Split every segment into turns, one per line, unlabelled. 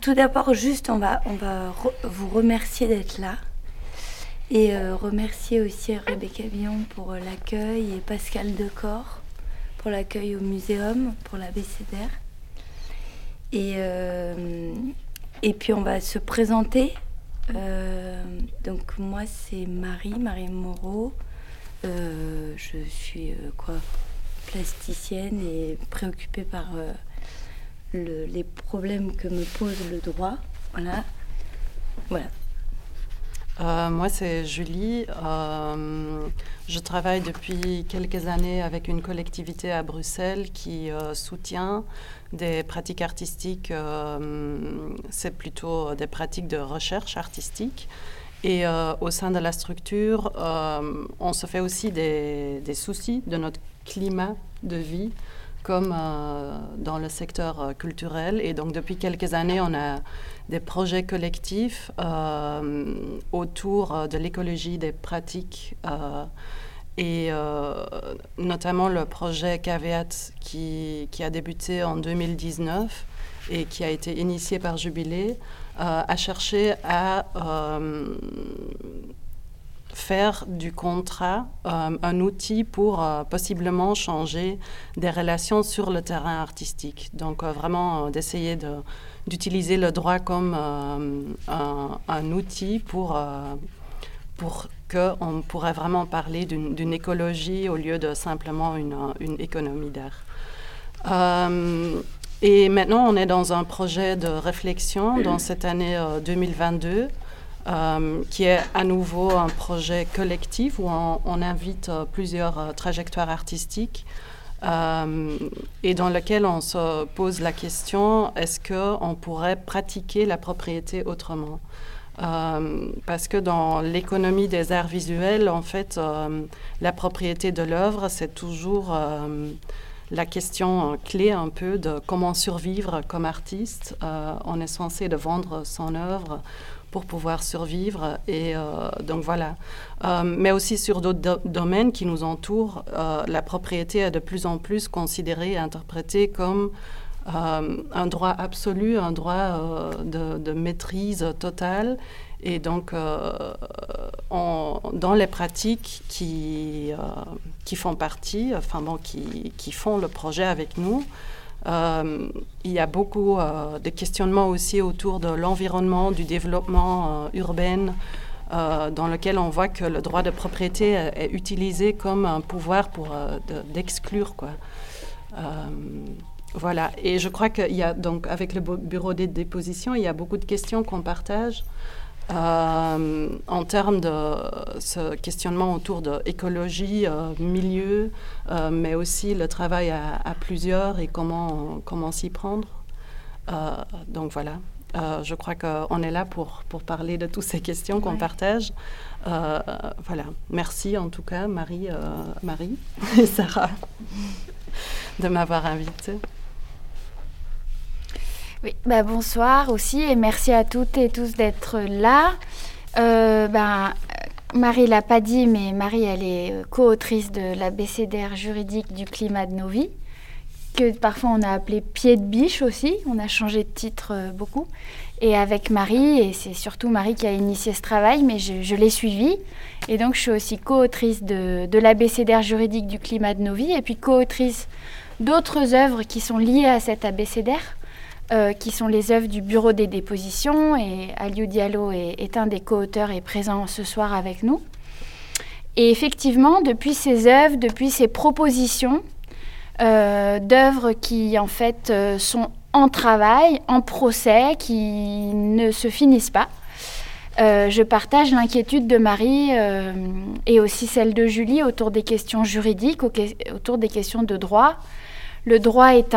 tout d'abord, juste, on va, on va vous remercier d'être là. Et euh, remercier aussi Rebecca Billon pour euh, l'accueil et Pascal Decor pour l'accueil au muséum, pour la BCDR. Et, euh, et puis on va se présenter. donc moi c'est Marie, Marie Moreau. je suis quoi plasticienne et préoccupée par les problèmes que me pose le droit. Voilà.
Euh, moi, c'est Julie. Euh, je travaille depuis quelques années avec une collectivité à Bruxelles qui euh, soutient des pratiques artistiques. c'est plutôt des pratiques de recherche artistique. Et au sein de la structure, on se fait aussi des, soucis de notre climat de vie comme euh, dans le secteur euh, culturel. Et donc, depuis quelques années, on a des projets collectifs euh, autour de l'écologie des pratiques. et notamment le projet Caveat qui, qui, a débuté en 2019 et qui a été initié par Jubilé, a cherché à faire du contrat euh, un outil pour euh, possiblement changer des relations sur le terrain artistique. Donc euh, vraiment d'essayer d'utiliser le droit comme un, outil pour, pour qu'on pourrait vraiment parler d'une écologie au lieu de simplement une, une économie d'air. et maintenant, on est dans un projet de réflexion dans cette année 2022 euh, qui est à nouveau un projet collectif où on, invite euh, plusieurs euh, trajectoires artistiques et dans lequel on se pose la question est-ce qu'on pourrait pratiquer la propriété autrement? Parce que dans l'économie des arts visuels, en fait, la propriété de l'œuvre, c'est toujours la question clé un peu de comment survivre comme artiste. on est censé de vendre son œuvre pour pouvoir survivre. Et euh, donc voilà. Euh, mais aussi sur d'autres domaines qui nous entourent, euh, la propriété est de plus en plus considérée et interprétée comme un droit absolu, un droit de, maîtrise totale. Et donc, dans les pratiques qui, qui font partie, enfin bon, qui, qui font le projet avec nous, euh, il y a beaucoup euh, de questionnements aussi autour de l'environnement, du développement euh, urbain, dans lequel on voit que le droit de propriété est, utilisé comme un pouvoir pour d'exclure voilà. Et je crois qu'il y a donc avec le bureau des dépositions, il y a beaucoup de questions qu'on partage. Euh, en termes de ce questionnement autour de écologie, euh, milieu, euh, mais aussi le travail à, plusieurs et comment, comment s'y prendre. donc voilà, je crois qu'on est là pour, pour parler de toutes ces questions qu'on partage. voilà, merci en tout cas Marie, Marie et Sarah de m'avoir invitée.
Oui, bah bonsoir aussi et merci à toutes et tous d'être là. Euh, ben, Marie l'a pas dit, mais Marie, elle est euh, co-autrice de la BCDR juridique du climat de nos vies, que parfois on a appelé pied de biche aussi. On a changé de titre euh, beaucoup. Et avec Marie, et c'est surtout Marie qui a initié ce travail, mais je, l'ai suivi. Et donc je suis aussi co-autrice de, de la BCDR juridique du climat de nos vies, et puis co-autrice d'autres œuvres qui sont liées à cette ABCDR. Euh, qui sont les œuvres du Bureau des dépositions. Et Aliou Diallo est, un des co-auteurs et présent ce soir avec nous. Et effectivement, depuis ces œuvres, depuis ces propositions euh, d'œuvres qui en fait euh, sont en travail, en procès, qui ne se finissent pas, je partage l'inquiétude de Marie et aussi celle de Julie autour des questions juridiques, autour des questions de droit. Le droit est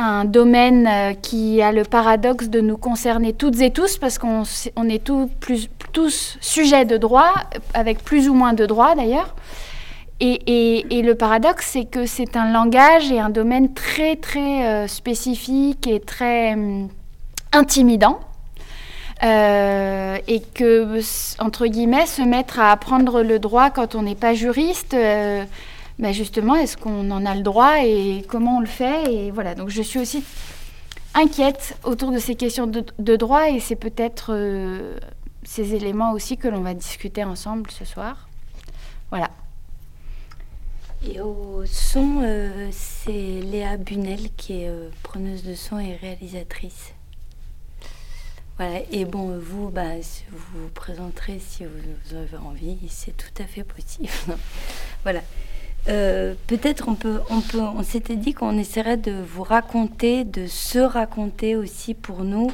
un, domaine euh, qui a le paradoxe de nous concerner toutes et tous, parce qu'on est tous sujets de droit, avec plus ou moins de droits d'ailleurs. Et, le paradoxe, c'est que c'est un langage et un domaine très très euh, spécifique et très hum, intimidant. Euh, et que, entre guillemets, se mettre à apprendre le droit quand on n'est pas juriste, bah, justement, est-ce qu'on en a le droit et comment on le fait Et voilà, donc je suis aussi inquiète autour de ces questions de, droit et c'est peut-être ces éléments aussi que l'on va discuter ensemble ce soir. Voilà.
Et au son, c'est Léa Bunel qui est preneuse de son et réalisatrice. Voilà, et bon, vous, bah, vous vous présenterez si vous avez envie, c'est tout à fait possible. voilà. Euh, peut-être on peut, on peut, on s'était dit qu'on essaierait de vous raconter, de se raconter aussi pour nous.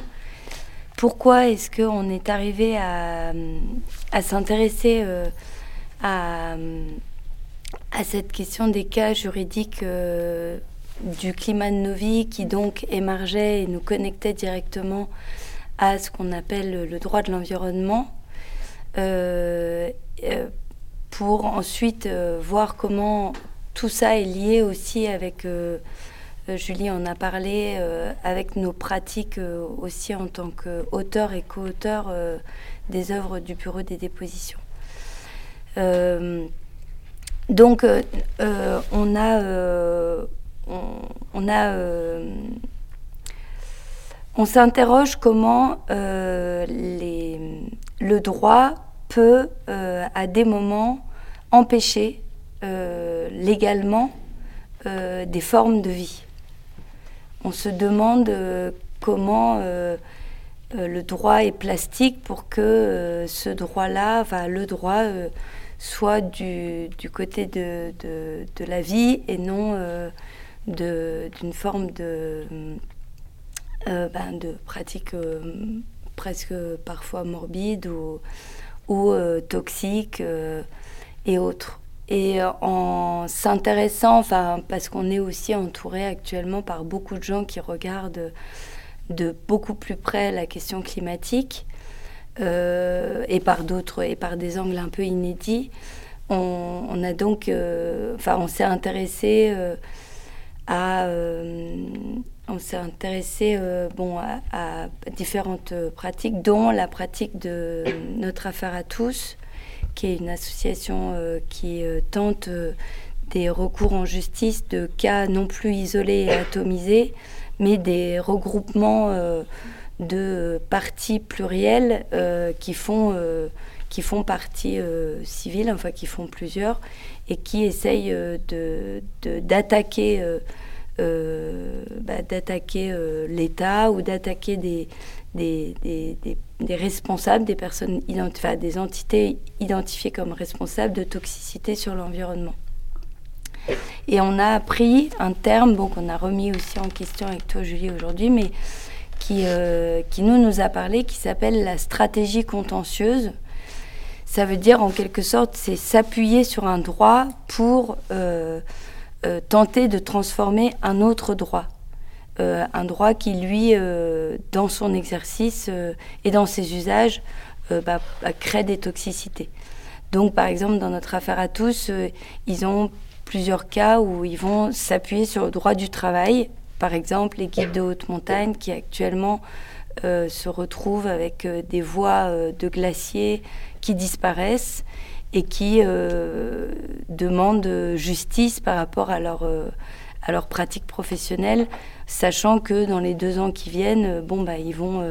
Pourquoi est-ce qu'on est arrivé à, à s'intéresser euh, à, à, cette question des cas juridiques euh, du climat de nos vies qui donc émergeait et nous connectait directement à ce qu'on appelle le droit de l'environnement, pour ensuite euh, voir comment tout ça est lié aussi avec, Julie en a parlé, avec nos pratiques aussi en tant qu'auteur et co-auteur des œuvres du Bureau des dépositions. donc, on a, on s'interroge comment euh, le droit peut, euh, à des moments, empêcher euh, légalement des formes de vie. On se demande comment le droit est plastique pour que ce droit-là, enfin, le droit soit du, côté de, de, la vie et non d'une forme de euh, ben, de pratiques euh, presque parfois morbides ou, ou euh, toxiques et autres. Et en s'intéressant, enfin, parce qu'on est aussi entouré actuellement par beaucoup de gens qui regardent de beaucoup plus près la question climatique et par d'autres et par des angles un peu inédits, on, a donc, enfin, on s'est intéressé à on s'est intéressé euh, à, différentes euh, pratiques, dont la pratique de Notre Affaire à tous, qui est une association euh, qui tente des recours en justice de cas non plus isolés et atomisés, mais des regroupements de parties plurielles qui font partie civile, enfin qui font plusieurs, et qui essayent d'attaquer euh, bah, d'attaquer euh, l'État ou d'attaquer des, responsables, des personnes, enfin, des entités identifiées comme responsables de toxicité sur l'environnement. Et on a appris un terme bon, qu'on a remis aussi en question avec toi, Julie, aujourd'hui, mais qui, euh, qui nous, nous a parlé, qui s'appelle la stratégie contentieuse. Ça veut dire, en quelque sorte, c'est s'appuyer sur un droit pour euh, tenter de transformer un autre droit. Euh, un droit qui, lui, euh, dans son exercice et dans ses usages, bah, bah, crée des toxicités. Donc, par exemple, dans notre affaire à tous, ils ont plusieurs cas où ils vont s'appuyer sur le droit du travail. Par exemple, les guides de haute montagne qui actuellement se retrouvent avec des voies de glaciers qui disparaissent et qui euh, demandent justice par rapport à leur, euh, à leur pratique professionnelle, sachant que dans les deux ans qui viennent, euh, bon, bah, ils vont,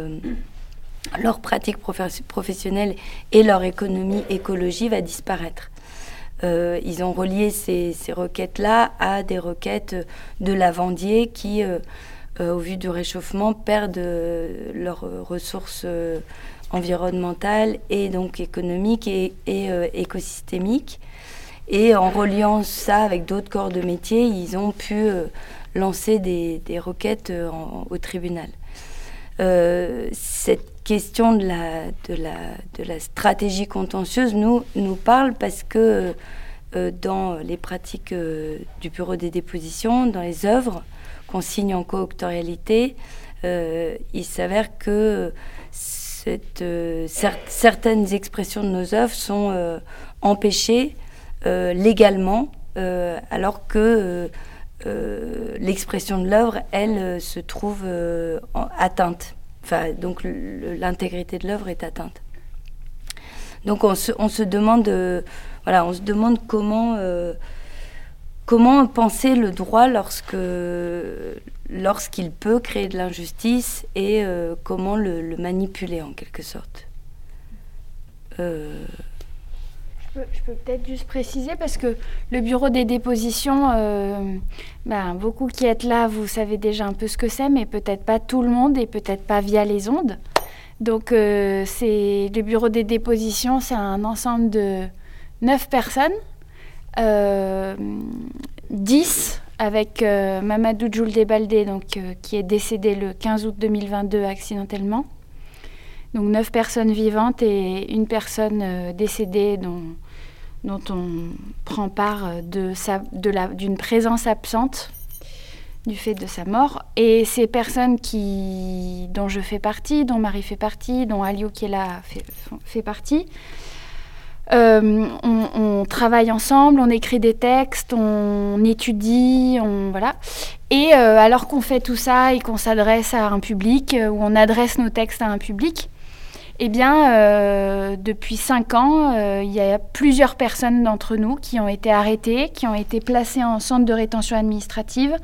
leur pratique professionnelle et leur économie écologie va disparaître. ils ont relié ces, ces requêtes-là à des requêtes de lavandiers qui, au vu du réchauffement, perdent leurs ressources environnementale et donc économique et, euh, écosystémique. Et en reliant ça avec d'autres corps de métier, ils ont pu euh, lancer des, requêtes euh, au tribunal. cette question de la, stratégie contentieuse nous, parle parce que dans les pratiques du bureau des dépositions, dans les œuvres qu'on signe en co-octorialité, il s'avère que euh, certaines expressions de nos œuvres sont euh, empêchées euh, légalement, alors que l'expression de l'œuvre, elle, se trouve atteinte. Enfin, donc l'intégrité de l'œuvre est atteinte. Donc on se, demande, voilà, on se demande comment comment penser le droit lorsque lorsqu'il peut créer de l'injustice et comment le, manipuler en quelque sorte.
Je peux, peut-être juste préciser parce que le bureau des dépositions, euh, ben, beaucoup qui êtes là, vous savez déjà un peu ce que c'est, mais peut-être pas tout le monde et peut-être pas via les ondes. Donc euh, c'est le bureau des dépositions, c'est un ensemble de neuf personnes, euh, 10 avec euh, Mamadou Djoul donc, qui est décédé le 15 août 2022 accidentellement. Donc neuf personnes vivantes et une personne décédée dont dont on prend part de d'une présence absente du fait de sa mort. Et ces personnes qui, dont je fais partie, dont Marie fait partie, dont Aliou qui est là fait, fait partie, euh, on, travaille ensemble, on écrit des textes, on étudie, on voilà. Et euh, alors qu'on fait tout ça et qu'on s'adresse à un public, euh, ou on adresse nos textes à un public, eh bien, euh, depuis cinq ans, euh, il y a plusieurs personnes d'entre nous qui ont été arrêtées, qui ont été placées en centre de rétention administrative,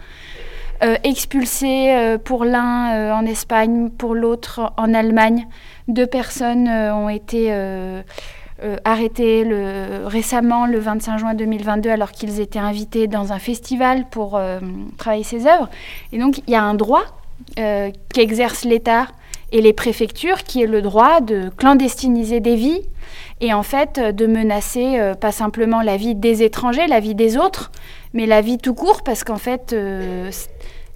euh, expulsées pour l'un en Espagne, pour l'autre en Allemagne. Deux personnes ont été arrêtées récemment, le 25 juin 2022, alors qu'ils étaient invités dans un festival pour travailler ces œuvres. Et donc, il y a un droit qu'exerce l'État et les préfectures qui est le droit de clandestiniser des vies et en fait de menacer euh, pas simplement la vie des étrangers, la vie des autres, mais la vie tout court parce qu'en fait euh,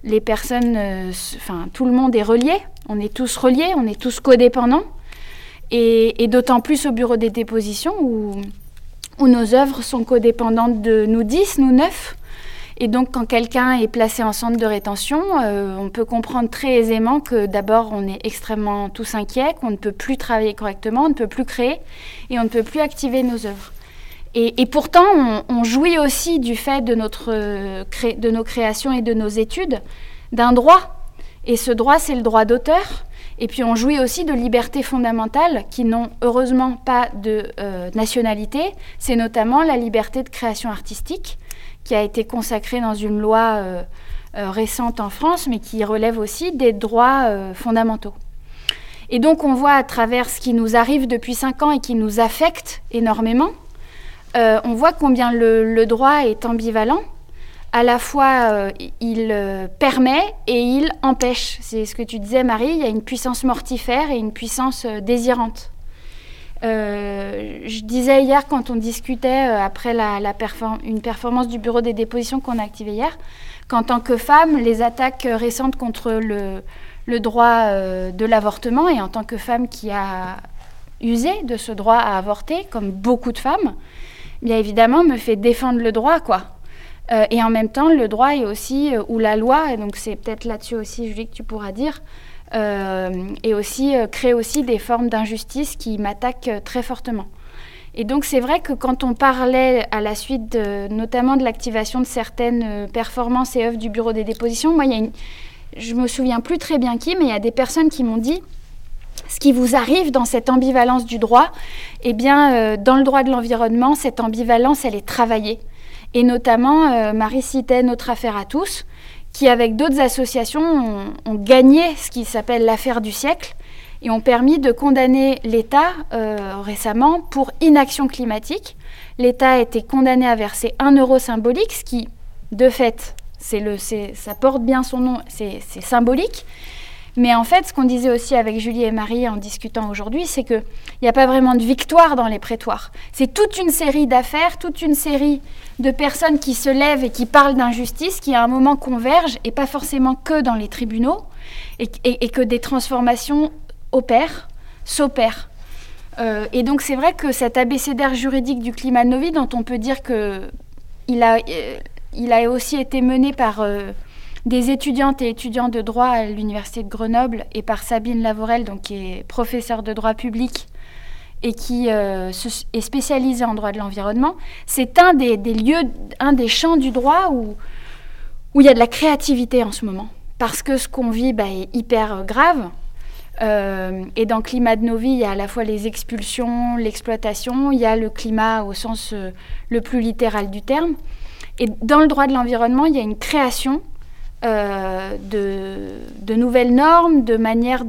les personnes, euh, enfin tout le monde est relié, on est tous reliés, on est tous codépendants et, d'autant plus au bureau des dépositions où, nos œuvres sont codépendantes de nous 10, nous 9 et donc, quand quelqu'un est placé en centre de rétention, euh, on peut comprendre très aisément que d'abord, on est extrêmement tous inquiets, qu'on ne peut plus travailler correctement, on ne peut plus créer et on ne peut plus activer nos œuvres. Et, pourtant, on, jouit aussi du fait de, notre, de nos créations et de nos études d'un droit. Et ce droit, c'est le droit d'auteur. Et puis on jouit aussi de libertés fondamentales qui n'ont heureusement pas de euh, nationalité. C'est notamment la liberté de création artistique qui a été consacrée dans une loi euh, euh, récente en France, mais qui relève aussi des droits fondamentaux. Et donc on voit à travers ce qui nous arrive depuis cinq ans et qui nous affecte énormément, on voit combien le, droit est ambivalent. À la fois, il permet et il empêche. C'est ce que tu disais, Marie, il y a une puissance mortifère et une puissance désirante. Euh, je disais hier, quand on discutait euh, après la, une performance du bureau des dépositions qu'on a activée hier, qu'en tant que femme, les attaques récentes contre le, le droit euh, de l'avortement, et en tant que femme qui a usé de ce droit à avorter, comme beaucoup de femmes, bien évidemment, me fait défendre le droit, quoi. Et en même temps, le droit est aussi, ou la loi, et donc c'est peut-être là-dessus aussi, Julie, que tu pourras dire, euh, et aussi euh, créer aussi des formes d'injustice qui m'attaquent euh, très fortement. Et donc c'est vrai que quand on parlait à la suite notamment de l'activation de certaines performances et œuvres du bureau des dépositions, moi, il y a je me souviens plus très bien qui, mais il y a des personnes qui m'ont dit ce qui vous arrive dans cette ambivalence du droit, eh bien, dans le droit de l'environnement, cette ambivalence, elle est travaillée. Et notamment, Marie citait notre affaire à tous qui, avec d'autres associations, ont, gagné ce qui s'appelle l'affaire du siècle et ont permis de condamner l'État euh, récemment pour inaction climatique. L'État a été condamné à verser un euro symbolique, ce qui, de fait, c'est le, ça porte bien son nom, c'est symbolique. Mais en fait, ce qu'on disait aussi avec Julie et Marie en discutant aujourd'hui, c'est qu'il n'y a pas vraiment de victoire dans les prétoires. C'est toute une série d'affaires, toute une série de personnes qui se lèvent et qui parlent d'injustice, qui à un moment convergent, et pas forcément que dans les tribunaux, et, que des transformations opèrent, s'opèrent. Euh, et donc c'est vrai que cet abécédaire juridique du climat de nos vies, dont on peut dire qu'il a, euh, il a aussi été mené par... Euh, des étudiantes et étudiants de droit à l'Université de Grenoble et par Sabine Lavorel, donc, qui est professeure de droit public et qui euh, est spécialisée en droit de l'environnement. C'est un des, lieux, un des champs du droit où, il y a de la créativité en ce moment. Parce que ce qu'on vit bah, est hyper grave. Euh, et dans le climat de nos vies, il y a à la fois les expulsions, l'exploitation, il y a le climat au sens euh, le plus littéral du terme. Et dans le droit de l'environnement, il y a une création euh, de, de, nouvelles normes, de manière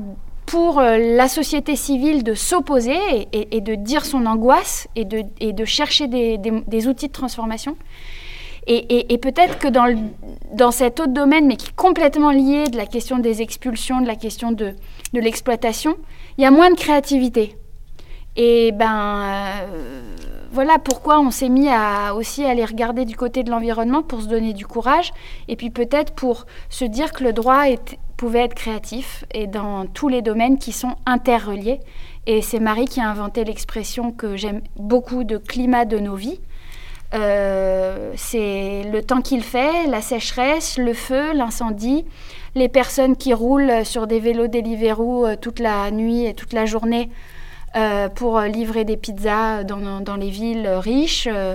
pour euh, la société civile de s'opposer et, de dire son angoisse et de, et de chercher des, des, outils de transformation. Et, et peut-être que dans, le, dans cet autre domaine, mais qui est complètement lié de la question des expulsions, de la question de, de l'exploitation, il y a moins de créativité. Et ben euh, voilà pourquoi on s'est mis à aussi aller regarder du côté de l'environnement pour se donner du courage et puis peut-être pour se dire que le droit pouvait être créatif et dans tous les domaines qui sont interreliés. Et c'est Marie qui a inventé l'expression que j'aime beaucoup de climat de nos vies. Euh, c'est le temps qu'il fait, la sécheresse, le feu, l'incendie, les personnes qui roulent sur des vélos Deliveroo euh, toute la nuit et toute la journée euh, pour livrer des pizzas dans, dans les villes riches. Euh,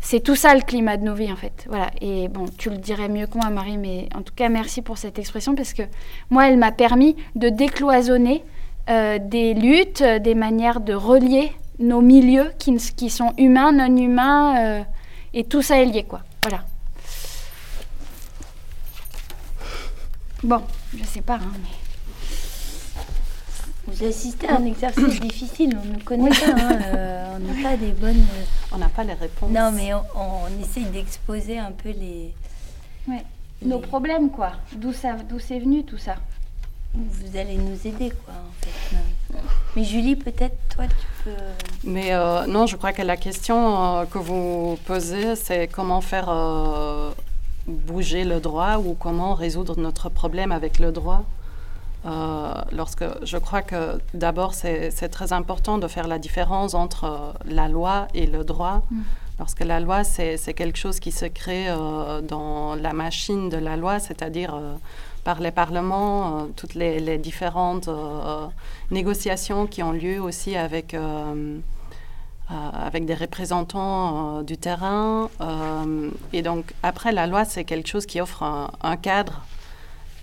c'est tout ça le climat de nos vies en fait. Voilà. Et bon, tu le dirais mieux que moi, Marie, mais en tout cas, merci pour cette expression parce que moi, elle m'a permis de décloisonner euh, des luttes, des manières de relier nos milieux qui, sont humains, non humains, euh, et tout ça est lié, quoi. Voilà. Bon, je sais pas, hein, mais.
Vous assistez à un exercice difficile, on ne connaît pas, hein, euh, on n'a pas des bonnes...
On n'a pas les réponses.
Non, mais on, on essaye d'exposer un peu les...
Ouais. Les... Nos problèmes, quoi. D'où c'est venu tout ça
Vous allez nous aider, quoi, en fait. Non. Mais Julie, peut-être, toi, tu peux...
Mais euh, non, je crois que la question euh, que vous posez, c'est comment faire euh, bouger le droit ou comment résoudre notre problème avec le droit. Euh, lorsque je crois que d'abord c'est très important de faire la différence entre euh, la loi et le droit. Mm. Lorsque la loi c'est quelque chose qui se crée euh, dans la machine de la loi, c'est-à-dire euh, par les parlements, euh, toutes les, les différentes négociations qui ont lieu aussi avec avec des représentants du terrain. et donc après la loi c'est quelque chose qui offre un, un cadre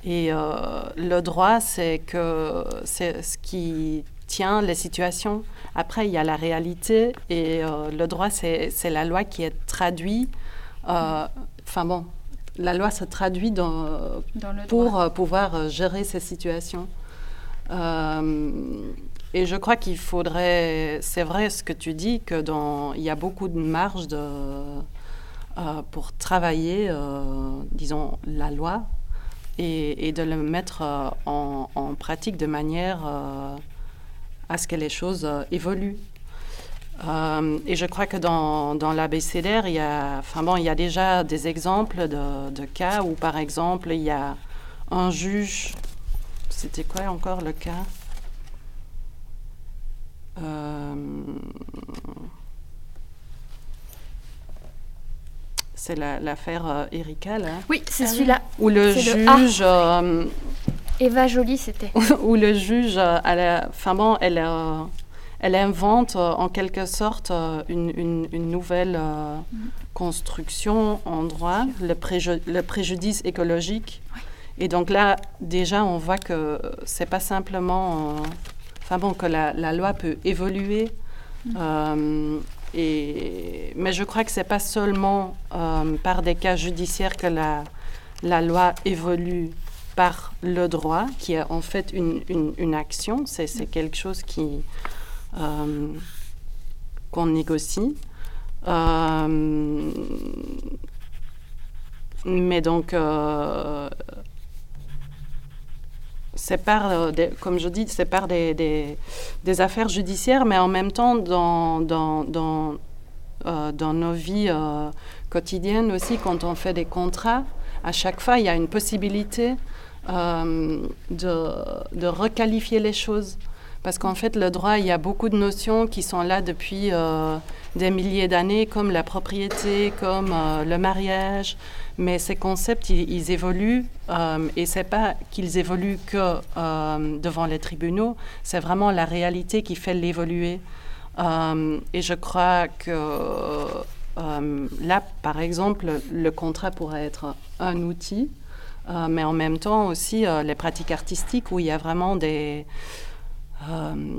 et euh, le droit, c'est que c'est ce qui tient les situations. Après, il y a la réalité et euh, le droit, c'est la loi qui est traduite. Euh, enfin bon, la loi se traduit dans, dans pour pouvoir gérer ces situations. et je crois qu'il faudrait, c'est vrai ce que tu dis, que dans, il y a beaucoup de marge de, pour travailler, disons, la loi et, de le mettre euh, en, pratique de manière euh, à ce que les choses euh, évoluent. Et je crois que dans, l'ABCDR, il y, a, enfin bon, il y a déjà des exemples de, cas où, par exemple, il y a un juge. C'était quoi encore le cas? C'est l'affaire la, euh, Erika, là.
Oui, c'est ah celui-là.
Où le juge... Le euh,
Eva Jolie, c'était.
où le juge, euh, elle, a, enfin bon, elle, euh, elle invente euh, en quelque sorte une, une, une nouvelle mm. construction en droit, le, préju le préjudice écologique. Oui. Et donc là, déjà, on voit que c'est pas simplement... Enfin bon, que la, la, loi peut évoluer. Mm. Mais je crois que ce n'est pas seulement euh, par des cas judiciaires que la, la, loi évolue par le droit, qui est en fait une, une, une action, c'est quelque chose qui euh, qu'on négocie. Euh, mais donc, c'est par, euh, des, comme je dis, des, des, des, affaires judiciaires, mais en même temps dans, dans, dans, euh, nos vies euh, quotidiennes aussi, quand on fait des contrats, à chaque fois, il y a une possibilité de, de, requalifier les choses. Parce qu'en fait, le droit, il y a beaucoup de notions qui sont là depuis des milliers d'années, comme la propriété, comme le mariage. Mais ces concepts, ils, ils évoluent. Euh, et c'est pas qu'ils évoluent que euh, devant les tribunaux, c'est vraiment la réalité qui fait l'évoluer. Euh, et je crois que euh, là, par exemple, le contrat pourrait être un outil, mais en même temps aussi les pratiques artistiques où il y a vraiment des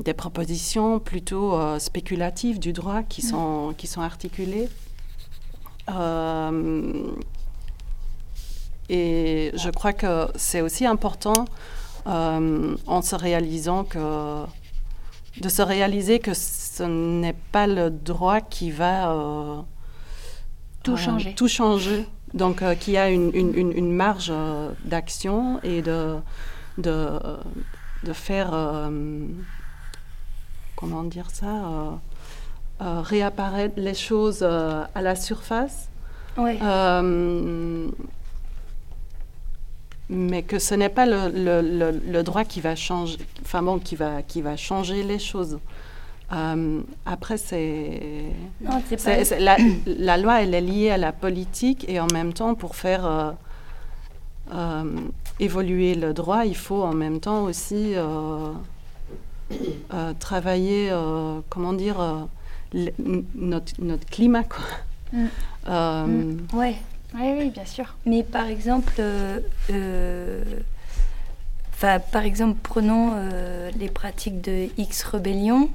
des propositions plutôt spéculatives du droit qui sont, qui sont articulées. Et je crois que c'est aussi important en se réalisant que de se réaliser que ce n'est pas le droit qui va
tout changer.
Tout changer. Donc, qu'il y a une, une, une marge d'action et de, de, de faire, comment dire ça, euh, réapparaître les choses euh, à la surface. Euh, mais que ce n'est pas le, le, le, droit qui va changer, enfin bon, qui va, qui va changer les choses. après, c'est, la, la, loi, elle est liée à la politique et en même temps, pour faire évoluer le droit, il faut en même temps aussi travailler, comment dire, notre, notre, climat. Quoi.
Mm. Euh, mm. Ouais. Oui, oui, bien sûr.
Mais par exemple, euh, euh par exemple, prenons euh, les pratiques de X Rebellion.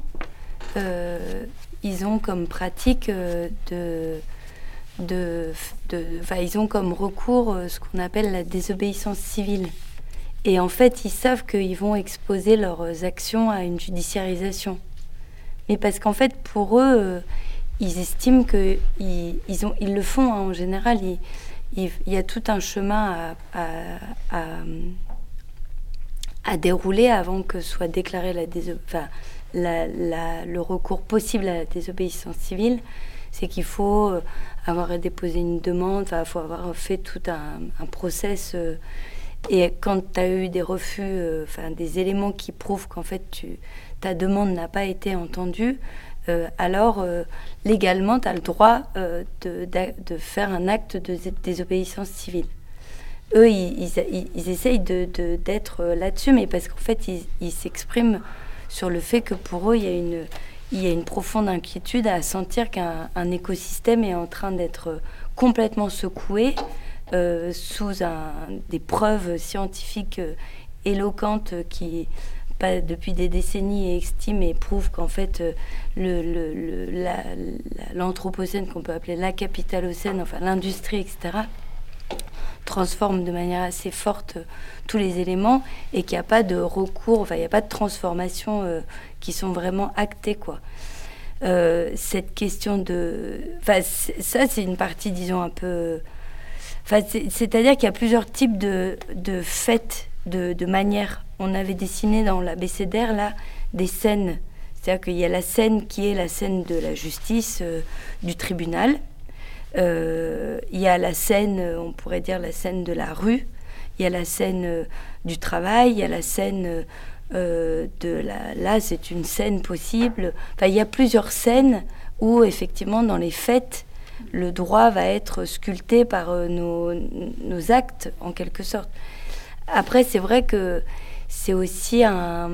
ils ont comme pratique de, de, de ils ont comme recours ce qu'on appelle la désobéissance civile. Et en fait, ils savent qu'ils vont exposer leurs actions à une judiciarisation mais parce qu'en fait, pour eux, euh, ils estiment qu'ils ils, ils le font hein, en général. Il, y a tout un chemin à, dérouler avant que soit déclaré la, le recours possible à la désobéissance civile. C'est qu'il faut euh, avoir déposé une demande, il faut avoir fait tout un, un process. Euh, et quand tu as eu des refus, enfin des éléments qui prouvent qu'en fait tu ta demande n'a pas été entendue, euh, alors euh, légalement, tu as le droit euh, de, faire un acte de désobéissance civile. Eux, ils, essayent d'être de, là-dessus, mais parce qu'en fait, ils s'expriment sur le fait que pour eux, il y a une, profonde inquiétude à sentir qu'un écosystème est en train d'être complètement secoué sous un, des preuves scientifiques éloquentes qui pas depuis des décennies et estime et prouve qu'en fait euh, l'anthropocène qu'on peut appeler la capitalocène, enfin l'industrie, etc., transforme de manière assez forte euh, tous les éléments et qu'il n'y a pas de recours, enfin il n'y a pas de transformation euh, qui sont vraiment actées quoi. cette question de, enfin ça c'est une partie disons un peu, enfin c'est-à-dire qu'il y a plusieurs types de, de faits de, de manière. On avait dessiné dans l'abécédaire là des scènes. C'est-à-dire qu'il y a la scène qui est la scène de la justice euh, du tribunal. Euh, il y a la scène, on pourrait dire la scène de la rue. Il y a la scène euh, du travail. Il y a la scène de la. Là, c'est une scène possible. Enfin, il y a plusieurs scènes où effectivement, dans les fêtes, le droit va être sculpté par nos, nos actes en quelque sorte. Après, c'est vrai que c'est aussi un.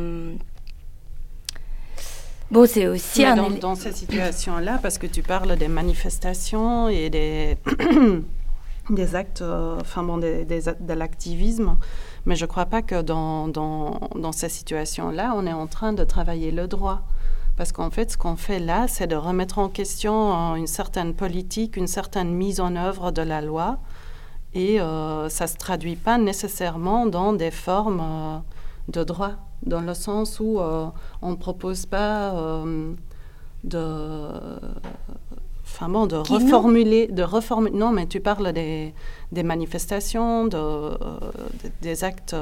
Bon, c'est aussi un. Dans, dans ces situations-là, parce que tu parles des manifestations et des, des actes, euh, enfin bon, des, de l'activisme, mais je ne crois pas que dans, dans, dans ces situations-là, on est en train de travailler le droit. Parce qu'en fait, ce qu'on fait là, c'est de remettre en question une certaine politique, une certaine mise en œuvre de la loi et euh, ça ne se traduit pas nécessairement dans des formes euh, de droit, dans le sens où euh, on ne propose pas de, enfin bon, de reformuler, de reformuler. Non, mais tu parles des, des manifestations, de, des actes.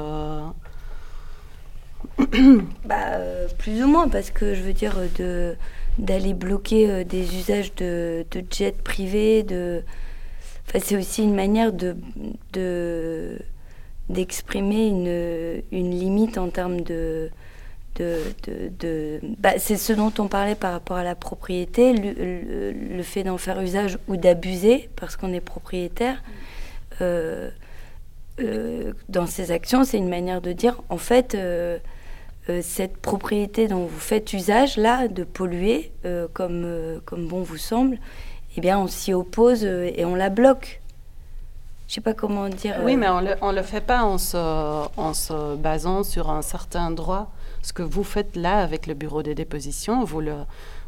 bah, plus ou moins, parce que je veux dire de d'aller bloquer des usages de, de jets privés, de c'est aussi une manière de, d'exprimer une, une, limite en termes de... bah, c'est ce dont on parlait par rapport à la propriété, le, fait d'en faire usage ou d'abuser parce qu'on est propriétaire. Euh, euh, dans ces actions, c'est une manière de dire, en fait, euh, cette propriété dont vous faites usage, là, de polluer comme, comme bon vous semble, eh bien, on s'y oppose et on la bloque. Je sais pas comment dire.
Oui, euh. mais on ne le, le fait pas en se, en se basant sur un certain droit. Ce que vous faites là avec le bureau des dépositions, vous le,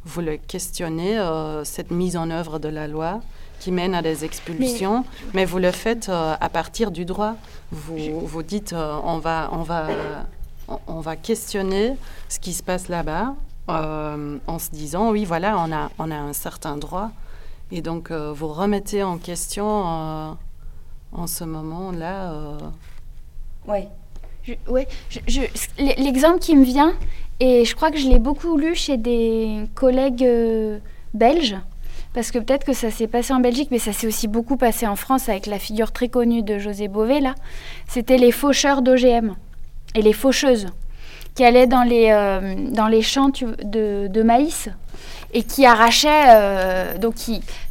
vous le questionnez, euh, cette mise en œuvre de la loi qui mène à des expulsions, mais, vous le faites à partir du droit. Vous, vous dites, on, va, on, va, on va questionner ce qui se passe là-bas en se disant, oui, voilà, on a, on a un certain droit. Et donc, vous remettez en question en ce moment-là.
Oui.
Ouais, l'exemple qui me vient, et je crois que je l'ai beaucoup lu chez des collègues euh, belges, parce que peut-être que ça s'est passé en Belgique, mais ça s'est aussi beaucoup passé en France avec la figure très connue de José Bové, là. C'était les faucheurs d'OGM et les faucheuses qui allaient dans les, euh, dans les champs de, de, maïs et qui arrachaient. Euh, donc,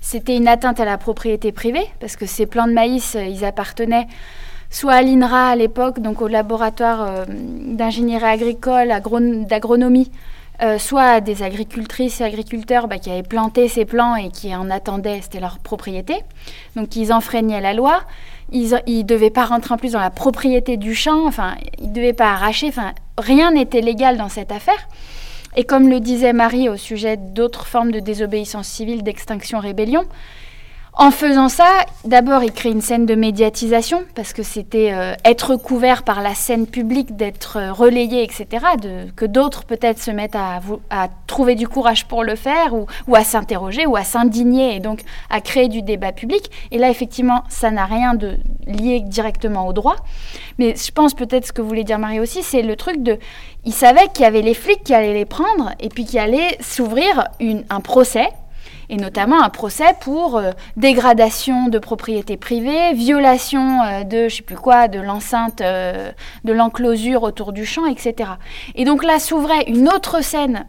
c'était une atteinte à la propriété privée, parce que ces plants de maïs, ils appartenaient soit à l'INRA à l'époque, donc au laboratoire euh, d'ingénierie agricole, d'agronomie, euh, soit à des agricultrices et agriculteurs bah, qui avaient planté ces plants et qui en attendaient, c'était leur propriété. Donc ils enfreignaient la loi. Ils ne devaient pas rentrer en plus dans la propriété du champ, enfin, ils ne devaient pas arracher, enfin, rien n'était légal dans cette affaire. Et comme le disait Marie au sujet d'autres formes de désobéissance civile, d'extinction rébellion, en faisant ça, d'abord, il crée une scène de médiatisation, parce que c'était euh, être couvert par la scène publique, d'être euh, relayé, etc., que d'autres peut-être se mettent à, trouver du courage pour le faire, ou, ou à s'interroger, ou à s'indigner, et donc à créer du débat public. Et là, effectivement, ça n'a rien de lié directement au droit. Mais je pense peut-être ce que voulait dire Marie aussi, c'est le truc de... Il savait qu'il y avait les flics qui allaient les prendre, et puis qui allait s'ouvrir un procès et notamment un procès pour euh, dégradation de propriété privée, violation euh, de je sais plus quoi, de l'enceinte, euh, de l'enclosure autour du champ, etc. Et donc là s'ouvrait une autre scène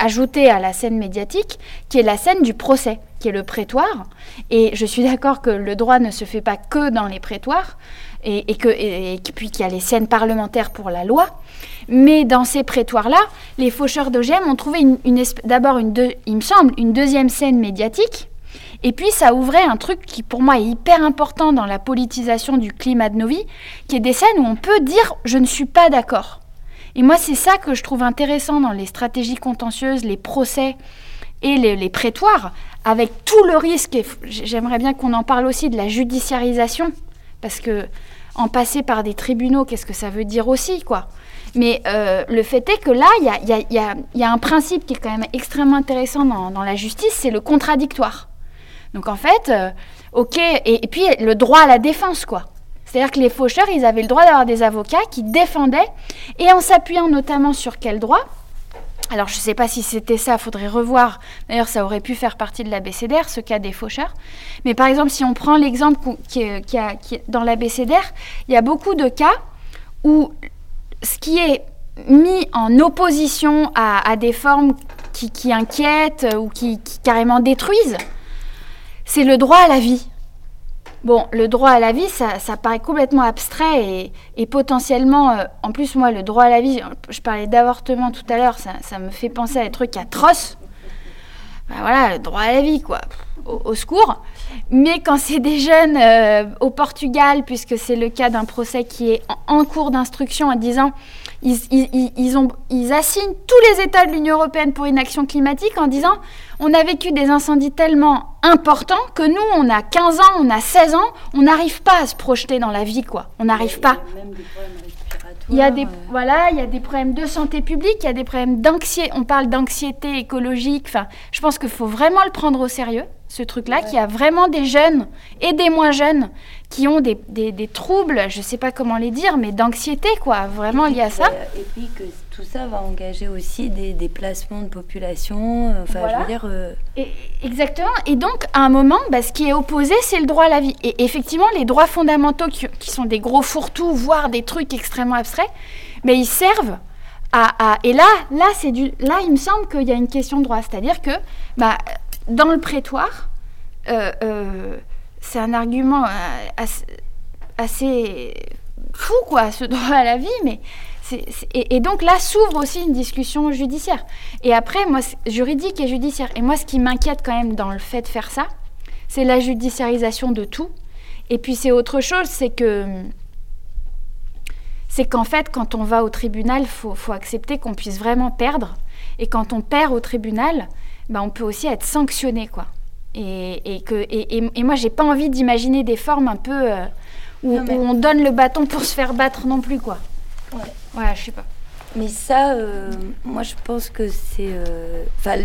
ajoutée à la scène médiatique, qui est la scène du procès, qui est le prétoire. Et je suis d'accord que le droit ne se fait pas que dans les prétoires, et, que, et, puis qu'il y a les scènes parlementaires pour la loi. Mais dans ces prétoires-là, les faucheurs d'OGM ont trouvé d'abord, une il me semble, une deuxième scène médiatique. Et puis ça ouvrait un truc qui pour moi est hyper important dans la politisation du climat de nos vies, qui est des scènes où on peut dire je ne suis pas d'accord. Et moi c'est ça que je trouve intéressant dans les stratégies contentieuses, les procès et les, les prétoires, avec tout le risque, et j'aimerais bien qu'on en parle aussi de la judiciarisation, parce que en passer par des tribunaux, qu'est-ce que ça veut dire aussi, quoi? Mais euh, le fait est que là, il y a, un principe qui est quand même extrêmement intéressant dans, la justice, c'est le contradictoire. Donc en fait, euh, ok, et, puis le droit à la défense, quoi. C'est-à-dire que les faucheurs, ils avaient le droit d'avoir des avocats qui défendaient, et en s'appuyant notamment sur quel droit alors je ne sais pas si c'était ça, faudrait revoir. D'ailleurs, ça aurait pu faire partie de l'ABCDR, ce cas des faucheurs. Mais par exemple, si on prend l'exemple qui, qui, qui, dans l'ABCDR, il y a beaucoup de cas où ce qui est mis en opposition à, des formes qui, inquiètent ou qui, carrément détruisent, c'est le droit à la vie. Bon, le droit à la vie, ça, paraît complètement abstrait et, potentiellement, euh, en plus moi, le droit à la vie, je parlais d'avortement tout à l'heure, ça, me fait penser à des trucs atroces. Ben voilà, le droit à la vie, quoi, au, secours. Mais quand c'est des jeunes euh, au Portugal, puisque c'est le cas d'un procès qui est en, cours d'instruction en disant ils, ils, ont, ils assignent tous les États de l'Union européenne pour une action climatique en disant on a vécu des incendies tellement importants que nous, on a 15 ans, on a 16 ans, on n'arrive pas à se projeter dans la vie, quoi. On n'arrive pas. Euh. voilà, il y a des problèmes de santé publique, il y a des problèmes d'anxiété. On parle d'anxiété écologique. Enfin, je pense qu'il faut vraiment le prendre au sérieux ce truc-là, qu'il y a vraiment des jeunes et des moins jeunes qui ont des, des, troubles, je ne sais pas comment les dire, mais d'anxiété, quoi, vraiment lié à ça.
Et puis que tout ça va engager aussi des déplacements de population, euh, enfin, je veux dire... Euh,
et, exactement, et donc, à un moment, bah, ce qui est opposé, c'est le droit à la vie. Et effectivement, les droits fondamentaux, qui, qui sont des gros fourre-tout, voire des trucs extrêmement abstraits, mais ils servent à... à et là, là, c'est du, là, il me semble qu'il y a une question de droit, c'est-à-dire que... Bah, dans le prétoire, euh, euh, c'est un argument euh, assez, fou, quoi, ce droit à la vie, mais et, donc là s'ouvre aussi une discussion judiciaire. Et après, moi, juridique et judiciaire. Et moi, ce qui m'inquiète quand même dans le fait de faire ça, c'est la judiciarisation de tout. Et puis c'est autre chose, c'est que c'est qu'en fait, quand on va au tribunal, il faut, faut, accepter qu'on puisse vraiment perdre. Et quand on perd au tribunal, ben, on peut aussi être sanctionné, quoi. Et, et que, et, et, moi, j'ai pas envie d'imaginer des formes un peu euh, où, on donne le bâton pour se faire battre non plus, quoi. Ouais. Ouais, je sais pas.
Mais ça, euh, moi, je pense que c'est. Enfin,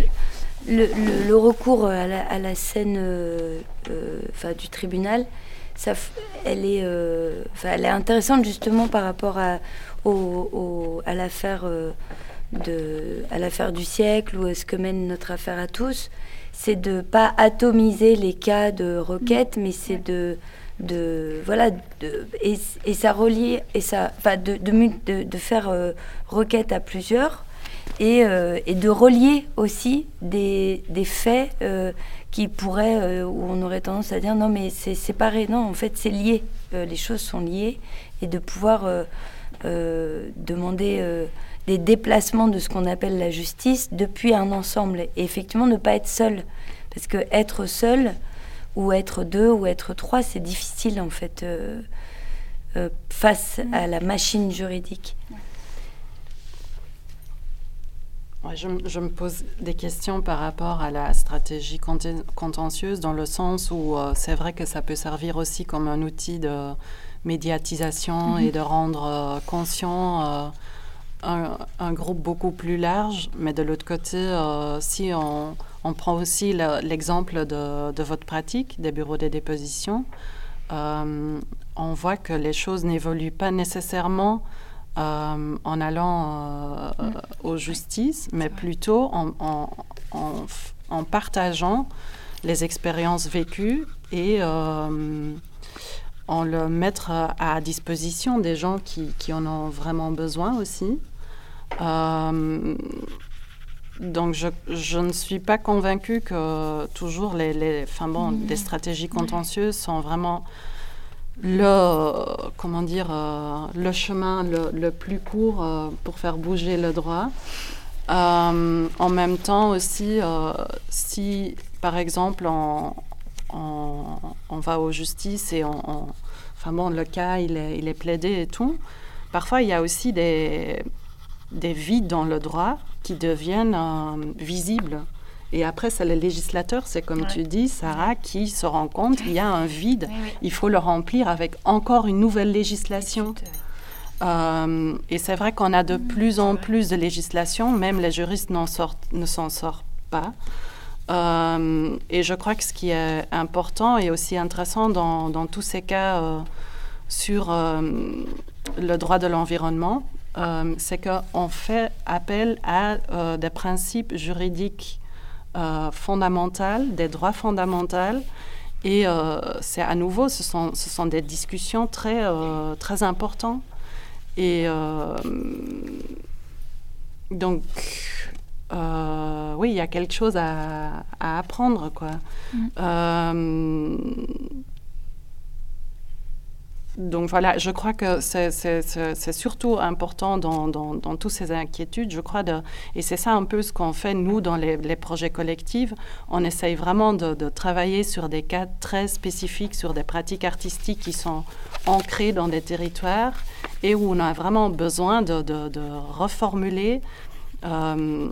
le, le, recours à la, à la scène enfin, du tribunal, ça, elle, est, elle est intéressante justement par rapport à, au, à l'affaire de, à l'affaire du siècle ou à ce que mène notre affaire à tous, c'est de pas atomiser les cas de requête, mais c'est de, de voilà et, et, ça relier et ça enfin de, de, de faire euh, requête à plusieurs et, euh, et, de relier aussi des, des faits euh, qui pourraient où on aurait tendance à dire non mais c'est séparé non en fait c'est lié les choses sont liées et de pouvoir demander des déplacements de ce qu'on appelle la justice depuis un ensemble. Et effectivement, ne pas être seul. Parce que être seul, ou être deux, ou être trois, c'est difficile en fait euh, euh, face à la machine juridique.
je, je, me pose des questions par rapport à la stratégie contentieuse, dans le sens où euh, c'est vrai que ça peut servir aussi comme un outil de médiatisation mm-hmm. et de rendre conscient un, groupe beaucoup plus large, mais de l'autre côté, euh, si on, prend aussi l'exemple de, votre pratique des bureaux de déposition, euh, on voit que les choses n'évoluent pas nécessairement euh, en allant aux justices, mais plutôt en, en, partageant les expériences vécues et en le mettre à disposition des gens qui, qui en ont vraiment besoin aussi. Euh, donc, je, je, ne suis pas convaincue que toujours les, les enfin bon, des stratégies contentieuses sont vraiment le, comment dire, euh, le chemin le, le plus court euh, pour faire bouger le droit. en même temps aussi, si par exemple on, on, va aux justices et on, enfin bon, le cas il est, il est plaidé et tout, parfois il y a aussi des des vides dans le droit qui deviennent euh, visibles. Et après, c'est le législateur, c'est comme tu dis, Sarah, qui se rend compte qu'il y a un vide. Il faut le remplir avec encore une nouvelle législation. Euh, et c'est vrai qu'on a de mm, plus en plus de législation, même les juristes sortent, ne s'en sortent pas. Euh, et je crois que ce qui est important et aussi intéressant dans, dans tous ces cas sur le droit de l'environnement, euh, c'est qu'on fait appel à euh, des principes juridiques euh, fondamentaux, des droits fondamentaux. Et c'est à nouveau, ce sont, ce sont des discussions très, très importantes. Et donc, oui, il y a quelque chose à, apprendre, quoi. Mm donc voilà, je crois que c'est surtout important dans, dans, toutes ces inquiétudes, je crois, et c'est ça un peu ce qu'on fait nous dans les, projets collectifs. On essaye vraiment de, travailler sur des cas très spécifiques, sur des pratiques artistiques qui sont ancrées dans des territoires et où on a vraiment besoin de, de reformuler. Euh,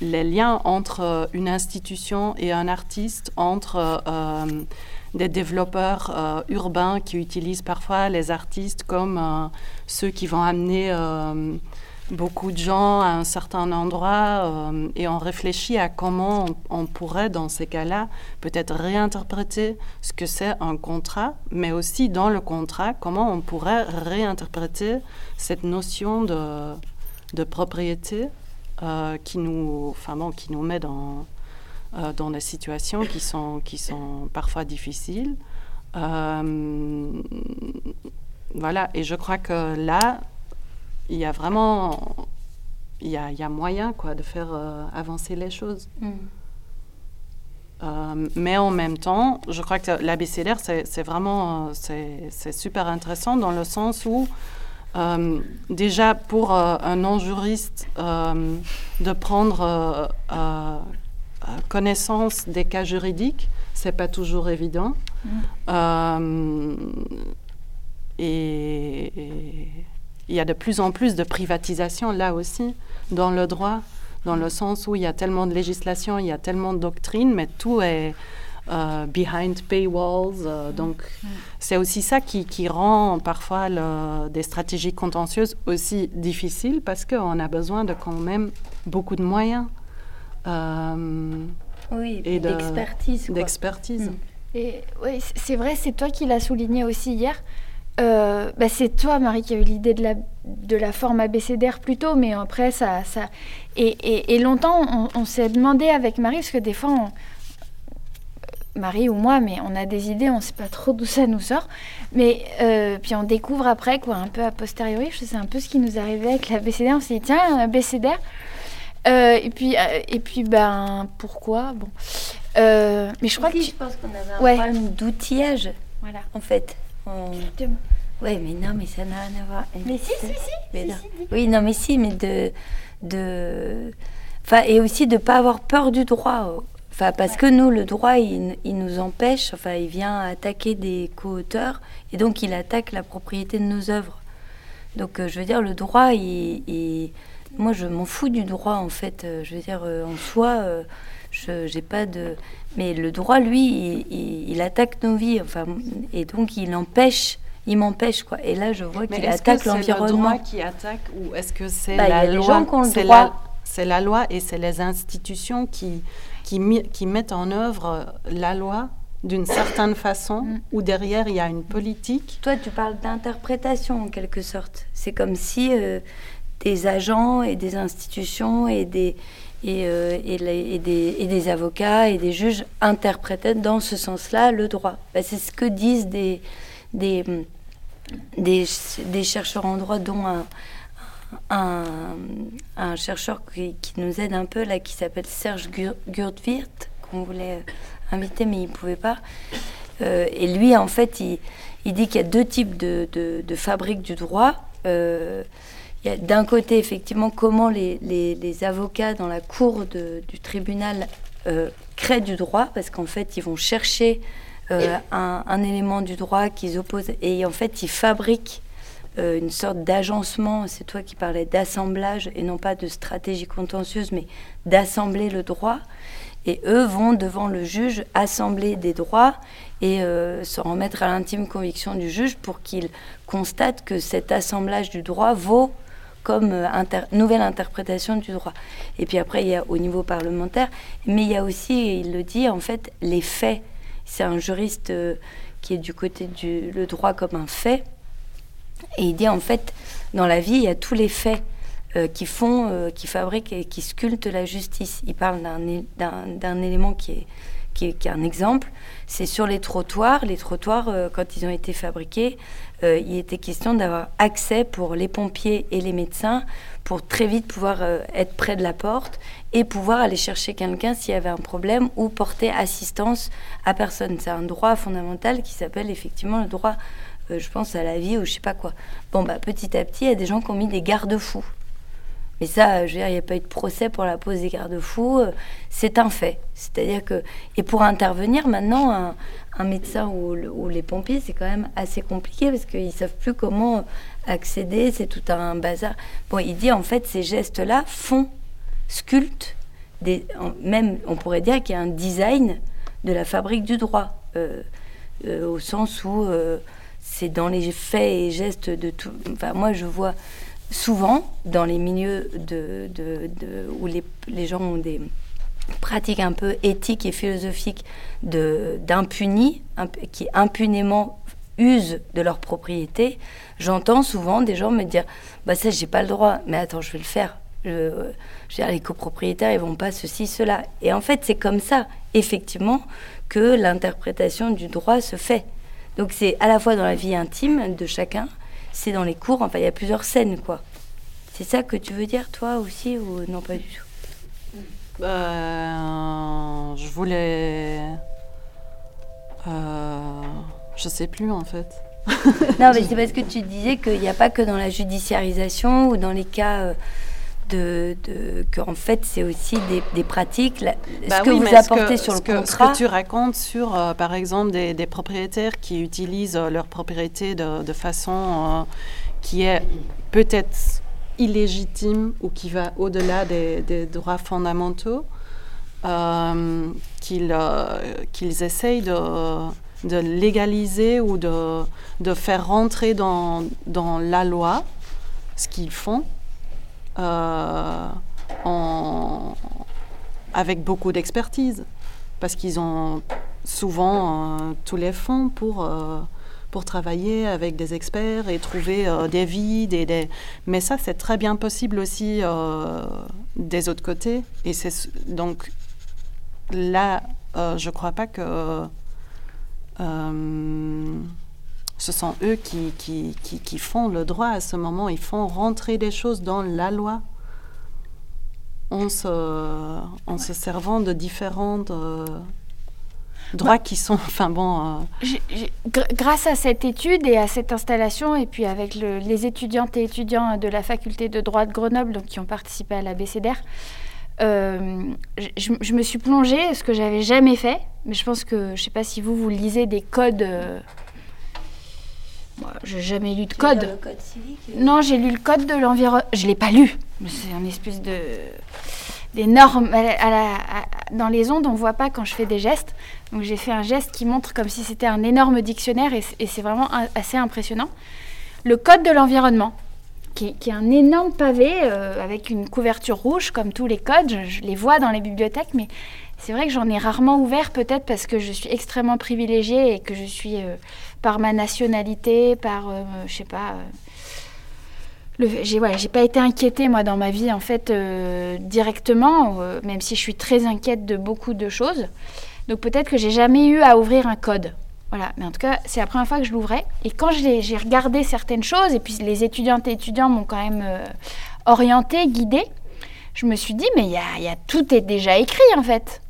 les liens entre une institution et un artiste, entre euh, des développeurs euh, urbains qui utilisent parfois les artistes comme euh, ceux qui vont amener euh, beaucoup de gens à un certain endroit et on réfléchit à comment on, pourrait dans ces cas-là peut-être réinterpréter ce que c'est un contrat, mais aussi dans le contrat, comment on pourrait réinterpréter cette notion de, de propriété qui, nous, enfin bon, qui nous met dans euh, dans des situations qui sont, qui sont parfois difficiles. Euh, voilà, et je crois que là, il y a vraiment il y a, y a moyen quoi, de faire euh, avancer les choses. Mm. mais en même temps, je crois que l'ABCDR, c'est vraiment c'est super intéressant dans le sens où, déjà pour un non-juriste, de prendre connaissance des cas juridiques, c'est pas toujours évident. Mm. Euh, et il y a de plus en plus de privatisation là aussi dans le droit. dans le sens où il y a tellement de législation, il y a tellement de doctrines, mais tout est euh, behind paywalls. Euh, donc, c'est aussi ça qui, qui rend parfois des stratégies contentieuses aussi difficiles parce qu'on a besoin de quand même beaucoup de moyens.
Euh, oui, et d'expertise.
D'expertise. Mm.
Et oui, c'est vrai, c'est toi qui l'as souligné aussi hier. bah c'est toi, Marie, qui a eu l'idée de la, de la forme abécédaire plus tôt, mais après, ça. ça... Et, et, longtemps, on, on s'est demandé avec Marie, parce que des fois, on, Marie ou moi, mais on a des idées, on ne sait pas trop d'où ça nous sort. Mais euh, puis on découvre après, quoi, un peu a posteriori. C'est un peu ce qui nous arrivait avec la BCD. On s'est dit, tiens, un BCD. Euh, et puis, euh, et puis, ben, pourquoi? Bon.
mais je crois que. Je pense qu'on avait un problème d'outillage. Voilà. En fait. On... Oui, mais non, mais ça n'a rien à voir.
Mais si, si, si.
oui, non, mais si, mais de. de... Enfin, et aussi de ne pas avoir peur du droit parce que nous, le droit, il, nous empêche, enfin, il vient attaquer des co-auteurs et donc il attaque la propriété de nos œuvres. Donc, euh, je veux dire, le droit, il, moi, je m'en fous du droit, en fait. Euh, je veux dire, euh, en soi, je j'ai pas de. Mais le droit, lui, il, attaque nos vies, enfin, et donc il empêche. Il m'empêche quoi. Et là, je vois qu'il attaque l'environnement. C'est le droit
qui attaque ou est-ce que c'est bah, la loi C'est la loi et c'est les institutions qui qui, mettent en œuvre euh, la loi d'une certaine façon, mm. où derrière il y a une politique?
Toi, tu parles d'interprétation en quelque sorte. C'est comme si euh, des agents et des institutions et des, et, euh, et, des, et, des, avocats et des juges interprétaient dans ce sens-là le droit. Bah, c'est ce que disent des, des, des, des, chercheurs en droit, dont un, un, chercheur qui, nous aide un peu là, qui s'appelle Serge Gurdwirt, qu'on voulait inviter mais il ne pouvait pas. Euh, et lui, en fait, il, dit qu'il y a deux types de, de, fabriques du droit. Euh, il y a d'un côté, effectivement, comment les, les, avocats dans la cour du tribunal euh, créent du droit, parce qu'en fait, ils vont chercher un, un, élément du droit qu'ils opposent, et en fait, ils fabriquent euh, une sorte d'agencement, c'est toi qui parlais d'assemblage et non pas de stratégie contentieuse, mais d'assembler le droit. Et eux vont devant le juge assembler des droits et euh, se remettre à l'intime conviction du juge pour qu'il constate que cet assemblage du droit vaut comme euh, nouvelle interprétation du droit. Et puis après, il y a au niveau parlementaire, mais il y a aussi, il le dit, en fait, les faits. C'est un juriste qui est du côté du le droit comme un fait et il dit en fait, dans la vie, il y a tous les faits euh, qui font, euh, qui fabriquent et qui sculptent la justice. Il parle d'un élément qui est, qui est, un exemple. C'est sur les trottoirs. Les trottoirs, euh, quand ils ont été fabriqués, il était question d'avoir accès pour les pompiers et les médecins pour très vite pouvoir être près de la porte et pouvoir aller chercher quelqu'un s'il y avait un problème ou porter assistance à personne. C'est un droit fondamental qui s'appelle effectivement le droit euh, je pense à la vie ou je sais pas quoi. Bon, bah, petit à petit, il y a des gens qui ont mis des garde-fous. Mais ça, je veux dire, il n'y a pas eu de procès pour la pose des garde-fous. Euh, c'est un fait. C'est-à-dire que. Et pour intervenir, maintenant, un, médecin ou, les pompiers, c'est quand même assez compliqué parce qu'ils ne savent plus comment accéder. C'est tout un bazar. Bon, il dit en fait, ces gestes-là font, sculptent, des, même, on pourrait dire qu'il y a un design de la fabrique du droit. Euh, au sens où c'est dans les faits et gestes de tout. Enfin, moi, je vois souvent dans les milieux où les, gens ont des pratiques un peu éthiques et philosophiques d'impunis, qui impunément usent de leur propriété, j'entends souvent des gens me dire bah ça j'ai pas le droit, mais attends je vais le faire. Je, les copropriétaires ils vont pas ceci cela. Et en fait c'est comme ça effectivement que l'interprétation du droit se fait. Donc c'est à la fois dans la vie intime de chacun, c'est dans les cours, enfin il y a plusieurs scènes quoi. C'est ça que tu veux dire toi aussi ou non pas du tout?
Euh, Je voulais... Euh, je sais plus en fait.
non mais c'est parce que tu disais qu'il n'y a pas que dans la judiciarisation ou dans les cas... Euh, de, de qu'en fait c'est aussi des, pratiques. ce bah que vous apportez sur le contrat.
Ce que tu racontes sur, euh, par exemple, des, propriétaires qui utilisent euh, leur propriété de, façon euh, qui est peut-être illégitime ou qui va au-delà des, droits fondamentaux, qu'ils qu'ils essayent de, de, légaliser ou de, de faire rentrer dans, dans, la loi ce qu'ils font en, avec beaucoup d'expertise, parce qu'ils ont souvent euh, tous les fonds pour, euh, pour travailler avec des experts et trouver euh, des vides. Et des... Mais ça, c'est très bien possible aussi des autres côtés. Et c'est donc là, je ne crois pas que ce sont eux qui, qui, qui, qui, font le droit à ce moment. Ils font rentrer des choses dans la loi en se, en se servant de différents euh, droits qui sont, enfin bon...
Euh, grâce à cette étude et à cette installation, et puis avec les étudiantes et étudiants de la faculté de droit de Grenoble donc, qui ont participé à la BCDR, euh, je, me suis plongée, ce que j'avais jamais fait, mais je pense que, je sais pas si vous, vous lisez des codes... Moi, j'ai jamais lu de code.
Le code civique
Non, j'ai lu le code de l'environnement. Je l'ai pas lu. C'est un espèce de des normes dans les ondes, on ne voit pas quand je fais des gestes. Donc j'ai fait un geste qui montre comme si c'était un énorme dictionnaire et, c'est vraiment assez impressionnant. Le code de l'environnement, qui, est un énorme pavé euh, avec une couverture rouge, comme tous les codes. Je, les vois dans les bibliothèques, mais c'est vrai que j'en ai rarement ouvert, peut-être parce que je suis extrêmement privilégiée et que je suis, euh, par ma nationalité, par, euh, je sais pas j'ai ouais, pas été inquiétée moi dans ma vie en fait euh, directement, euh, même si je suis très inquiète de beaucoup de choses. Donc peut-être que j'ai jamais eu à ouvrir un code. Voilà, mais en tout cas, c'est la première fois que je l'ouvrais. Et quand j'ai regardé certaines choses, et puis les étudiantes et étudiants m'ont quand même euh, orienté, guidé, je me suis dit, mais y y a, tout est déjà écrit en fait.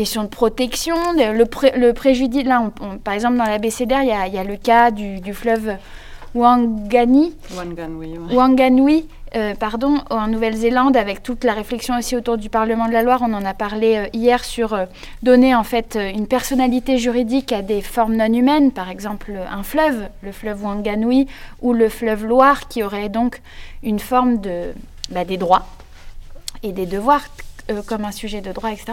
Question de protection, le, le préjudice. Là, par exemple, dans la BCDR, il y a, y a, le cas du, du fleuve Wangani, Wanganui, euh, pardon, en Nouvelle-Zélande, avec toute la réflexion aussi autour du Parlement de la Loire. On en a parlé euh, hier sur euh, donner en fait une personnalité juridique à des formes non humaines, par exemple un fleuve, le fleuve Wanganui ou le fleuve Loire, qui aurait donc une forme de, bah, des droits et des devoirs euh, comme un sujet de droit, etc.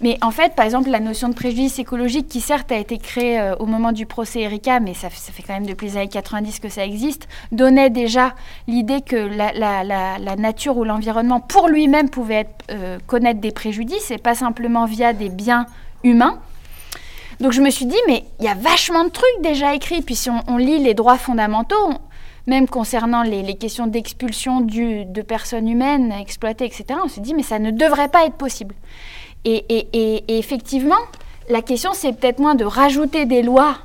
Mais en fait, par exemple, la notion de préjudice écologique, qui certes a été créée euh, au moment du procès Erika, mais ça, fait quand même depuis les années 90 que ça existe, donnait déjà l'idée que la, nature ou l'environnement pour lui-même pouvait euh, connaître des préjudices et pas simplement via des biens humains. Donc je me suis dit, mais il y a vachement de trucs déjà écrits. Puis si on, lit les droits fondamentaux, même concernant les, questions d'expulsion de personnes humaines exploitées, etc., on s'est dit, mais ça ne devrait pas être possible. Et, effectivement, la question, c'est peut-être moins de rajouter des lois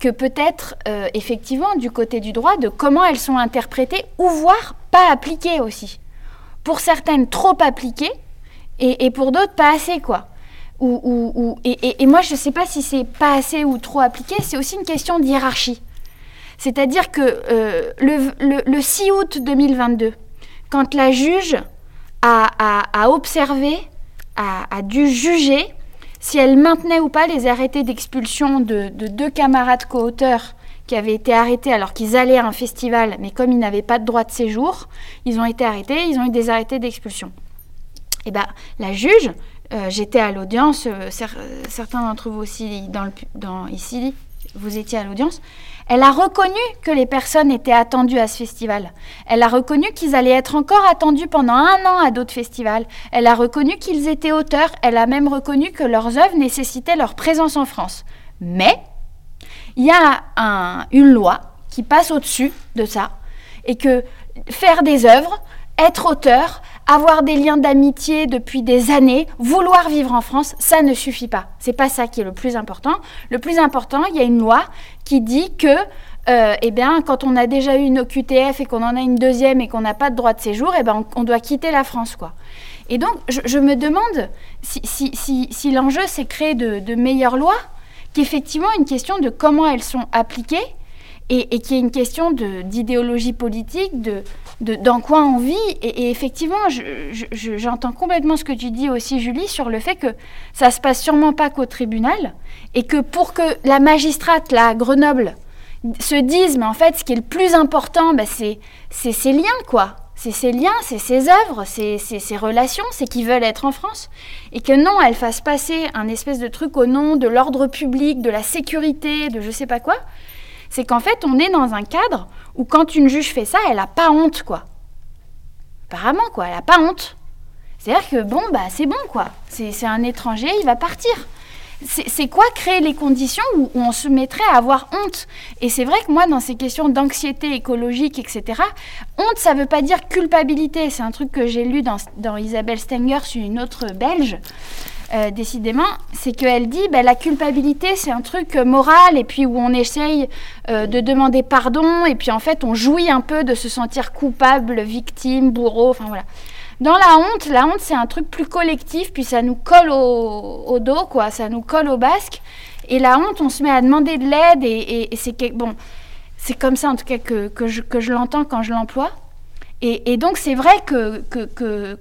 que peut-être, euh, effectivement, du côté du droit, de comment elles sont interprétées ou voire pas appliquées aussi. Pour certaines, trop appliquées, et, pour d'autres, pas assez, quoi. Ou, et, moi, je ne sais pas si c'est pas assez ou trop appliqué, c'est aussi une question de hiérarchie. C'est-à-dire que euh, le, 6 août 2022, quand la juge a, observé, a, dû juger si elle maintenait ou pas les arrêtés d'expulsion de, deux camarades co-auteurs qui avaient été arrêtés alors qu'ils allaient à un festival, mais comme ils n'avaient pas de droit de séjour, ils ont été arrêtés, ils ont eu des arrêtés d'expulsion. Et eh bien, la juge, euh, j'étais à l'audience, euh, certains d'entre vous aussi ici, vous étiez à l'audience, elle a reconnu que les personnes étaient attendues à ce festival. Elle a reconnu qu'ils allaient être encore attendus pendant un an à d'autres festivals. Elle a reconnu qu'ils étaient auteurs. Elle a même reconnu que leurs œuvres nécessitaient leur présence en France. Mais il y a une loi qui passe au-dessus de ça et que faire des œuvres, être auteur, avoir des liens d'amitié depuis des années, vouloir vivre en France, ça ne suffit pas. C'est pas ça qui est le plus important. Le plus important, il y a une loi qui dit que euh, eh bien, quand on a déjà eu une OQTF et qu'on en a une deuxième et qu'on n'a pas de droit de séjour, eh ben, on, doit quitter la France. Quoi. Et donc, je, me demande si, l'enjeu, c'est créer de meilleures lois, qu'effectivement, une question de comment elles sont appliquées et, et qui est une question d'idéologie politique, de, dans quoi on vit. Et, effectivement, j'entends complètement ce que tu dis aussi, Julie, sur le fait que ça se passe sûrement pas qu'au tribunal, et que pour que la magistrate, à Grenoble, se dise, mais en fait, ce qui est le plus important, bah, c'est ces liens, quoi. c'est ses liens, c'est ses œuvres, c'est ses relations, c'est qu'ils veulent être en France. Et que non, elle fasse passer un espèce de truc au nom de l'ordre public, de la sécurité, de je sais pas quoi. C'est qu'en fait, on est dans un cadre où quand une juge fait ça, elle a pas honte, quoi. Apparemment, quoi, elle a pas honte. C'est-à-dire que bon, bah c'est bon, quoi. C'est un étranger, il va partir c'est quoi créer les conditions où, on se mettrait à avoir honte? Et c'est vrai que moi, dans ces questions d'anxiété écologique, etc., honte, ça ne veut pas dire culpabilité. C'est un truc que j'ai lu dans, Isabelle Stenger une autre belge. Euh, décidément, c'est qu'elle dit ben, la culpabilité, c'est un truc euh, moral, et puis où on essaye euh, de demander pardon, et puis en fait, on jouit un peu de se sentir coupable, victime, bourreau, enfin voilà. Dans la honte, la honte, c'est un truc plus collectif, puis ça nous colle au, dos, quoi, ça nous colle au basque. Et la honte, on se met à demander de l'aide, et, c'est bon, c'est comme ça en tout cas que, que je, que je l'entends quand je l'emploie. Et, donc c'est vrai que, que, que,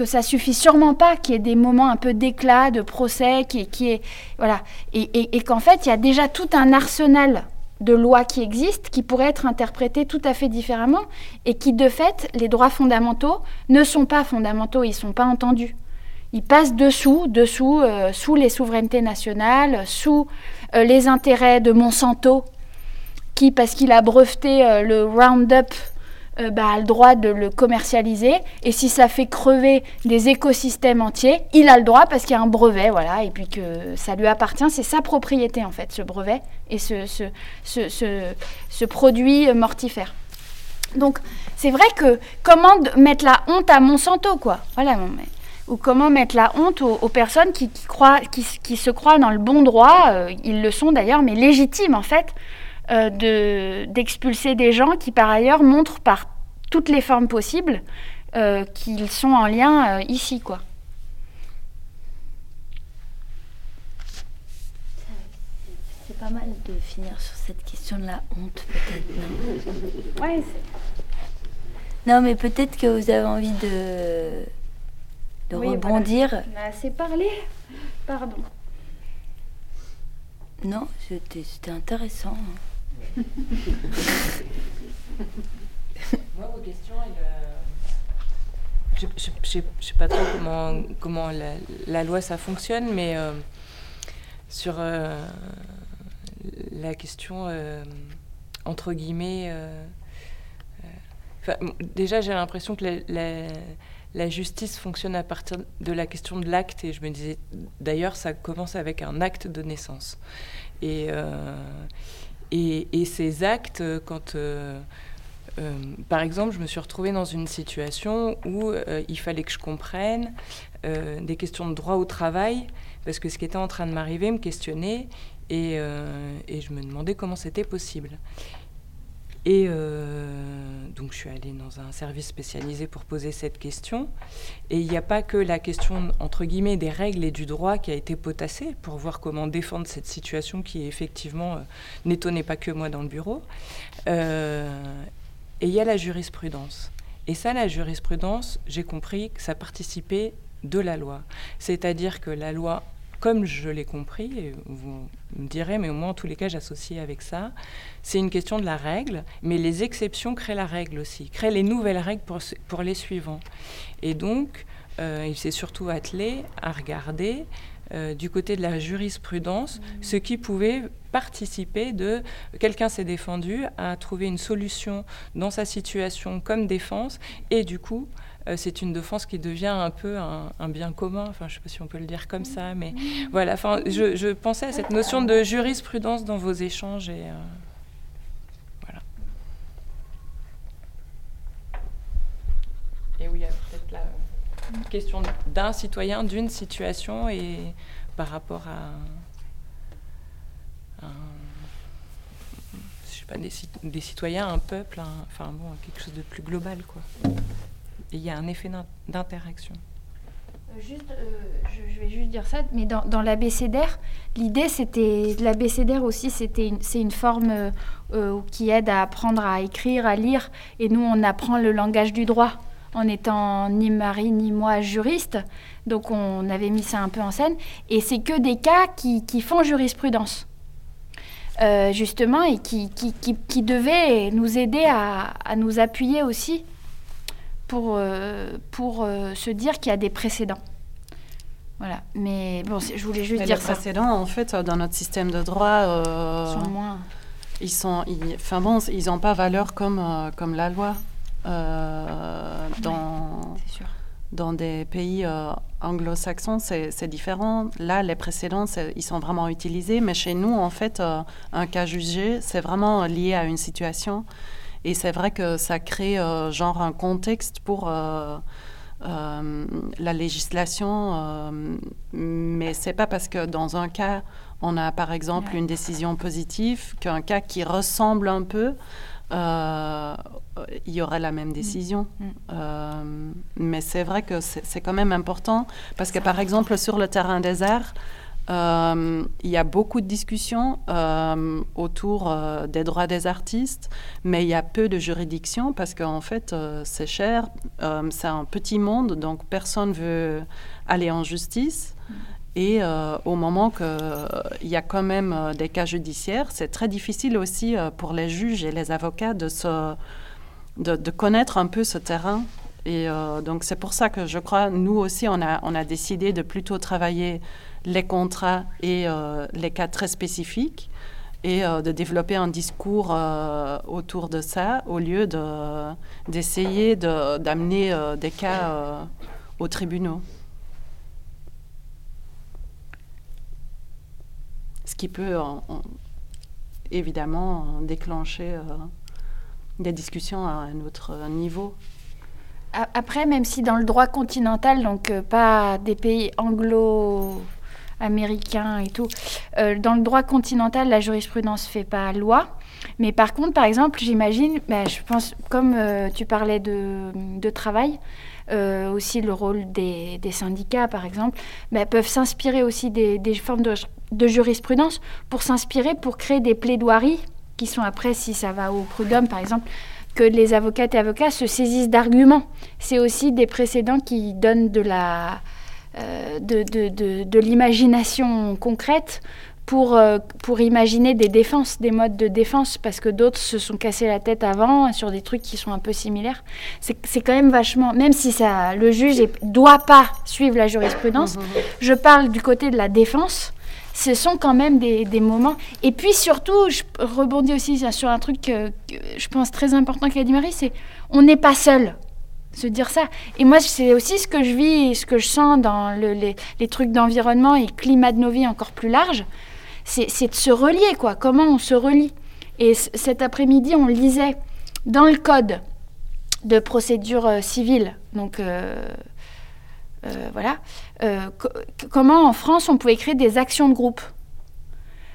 que, ça suffit sûrement pas qu'il y ait des moments un peu d'éclat, de procès, qui, qui est voilà, et, et qu'en fait il y a déjà tout un arsenal de lois qui existent, qui pourraient être interprétées tout à fait différemment, et qui, de fait, les droits fondamentaux ne sont pas fondamentaux, ils ne sont pas entendus. Ils passent dessous, dessous, euh, sous les souverainetés nationales, sous euh, les intérêts de Monsanto, qui, parce qu'il a breveté euh, le Roundup euh, bah, a le droit de le commercialiser. Et si ça fait crever des écosystèmes entiers, il a le droit parce qu'il y a un brevet, voilà, et puis que ça lui appartient. C'est sa propriété, en fait, ce brevet et ce, produit mortifère. Donc, c'est vrai que comment mettre la honte à Monsanto, quoi Voilà, ou comment mettre la honte aux, personnes qui, se croient dans le bon droit, euh, ils le sont d'ailleurs, mais légitimes en fait, euh, d'expulser des gens qui par ailleurs montrent par toutes les formes possibles euh, qu'ils sont en lien euh, ici quoi.
C'est pas mal de finir sur cette question de la honte peut-être.
Ouais,
non mais peut-être que vous avez envie de, de rebondir.
On a assez parlé. Pardon.
Non, c'était intéressant.
Moi, vos questions, euh, je ne sais pas trop comment, comment la, loi ça fonctionne, mais euh, sur euh, la question, entre guillemets, déjà j'ai l'impression que la, la, justice fonctionne à partir de la question de l'acte, et je me disais, d'ailleurs, ça commence avec un acte de naissance. Et et, ces actes, euh, quand, euh, euh, par exemple, je me suis retrouvée dans une situation où il fallait que je comprenne des questions de droit au travail, parce que ce qui était en train de m'arriver me questionnait, et, et je me demandais comment c'était possible. Et euh, donc je suis allée dans un service spécialisé pour poser cette question. Et il n'y a pas que la question, entre guillemets, des règles et du droit qui a été potassée pour voir comment défendre cette situation qui, effectivement, euh, n'étonnait pas que moi dans le bureau. Euh, et il y a la jurisprudence. Et ça, la jurisprudence, j'ai compris que ça participait de la loi. C'est-à-dire que la loi comme je l'ai compris, et vous me direz, mais au moins en tous les cas j'associe avec ça, c'est une question de la règle, mais les exceptions créent la règle aussi, créent les nouvelles règles pour, pour les suivants. Et donc, euh, il s'est surtout attelé à regarder euh, du côté de la jurisprudence ce qui pouvait participer de quelqu'un s'est défendu à trouver une solution dans sa situation comme défense et du coup c'est une défense qui devient un peu un, bien commun. Enfin, je ne sais pas si on peut le dire comme ça, mais voilà. Enfin, je, pensais à cette notion de jurisprudence dans vos échanges et euh, voilà. Et oui, peut-être la question d'un citoyen, d'une situation et par rapport à je sais pas, des, citoyens, un peuple, enfin bon, quelque chose de plus global, quoi il y a un effet d'interaction.
Euh, euh, je, vais juste dire ça, mais dans, dans l'abécédaire, l'idée c'était, l'abécédaire aussi, c'était c'est une forme euh, qui aide à apprendre à écrire, à lire, et nous on apprend le langage du droit en étant ni Marie ni moi juriste, donc on avait mis ça un peu en scène, et c'est que des cas qui, font jurisprudence. justement, et qui, qui, qui, devaient nous aider à nous appuyer aussi pour, pour se dire qu'il y a des précédents. Voilà, mais bon, je voulais juste dire
les
ça.
précédents, en fait, dans notre système de droit,
sont moins...
ils sont, enfin bon, ils n'ont pas valeur comme comme la loi dans.
sûr
dans des pays euh, anglo-saxons, c'est différent. Là, les précédents, ils sont vraiment utilisés, mais chez nous, en fait, euh, un cas jugé, c'est vraiment lié à une situation. Et c'est vrai que ça crée euh, genre un contexte pour la législation, mais c'est pas parce que dans un cas, on a par exemple une décision positive qu'un cas qui ressemble un peu euh, il y aurait la même décision. Mm. Mm. Euh, mais c'est vrai que c'est quand même important parce que, par exemple, sur le terrain des arts, euh, il y a beaucoup de discussions autour des droits des artistes, mais il y a peu de juridictions parce qu'en fait, c'est cher, c'est un petit monde, donc personne veut aller en justice. Et euh, au moment qu'il euh, y a quand même euh, des cas judiciaires, c'est très difficile aussi pour les juges et les avocats de, connaître un peu ce terrain. Et donc c'est pour ça que je crois, nous aussi, on a décidé de plutôt travailler les contrats et les cas très spécifiques et de développer un discours autour de ça au lieu d'essayer d'amener des cas aux tribunaux. ce qui peut évidemment déclencher euh, des discussions à un autre niveau.
Après, même si dans le droit continental, donc euh, pas des pays anglo-américains et tout, euh, dans le droit continental, la jurisprudence fait pas loi. Mais par contre, par exemple, j'imagine, bah, je pense, comme tu parlais de, travail, aussi le rôle des, syndicats, par exemple, bah, peuvent s'inspirer aussi des, des formes de, de jurisprudence pour s'inspirer, pour créer des plaidoiries qui sont après, si ça va au prud'homme par exemple, que les avocates et avocats se saisissent d'arguments. C'est aussi des précédents qui donnent de la euh, de, de, de, l'imagination concrète pour, euh, pour imaginer des défenses, des modes de défense, parce que d'autres se sont cassés la tête avant sur des trucs qui sont un peu similaires. C'est quand même vachement, même si ça, le juge ne doit pas suivre la jurisprudence, mmh. je parle du côté de la défense ce sont quand même des, moments. Et puis surtout, je rebondis aussi sur un truc que, je pense très important qu'a dit Marie, c'est on n'est pas seul. Se dire ça. Et moi, c'est aussi ce que je vis, ce que je sens dans les, trucs d'environnement et climat de nos vies encore plus large, c'est de se relier, quoi. Comment on se relie. Et cet après-midi, on lisait dans le code de procédure euh, civile, donc euh, euh, voilà, comment en France on pouvait créer des actions de groupe.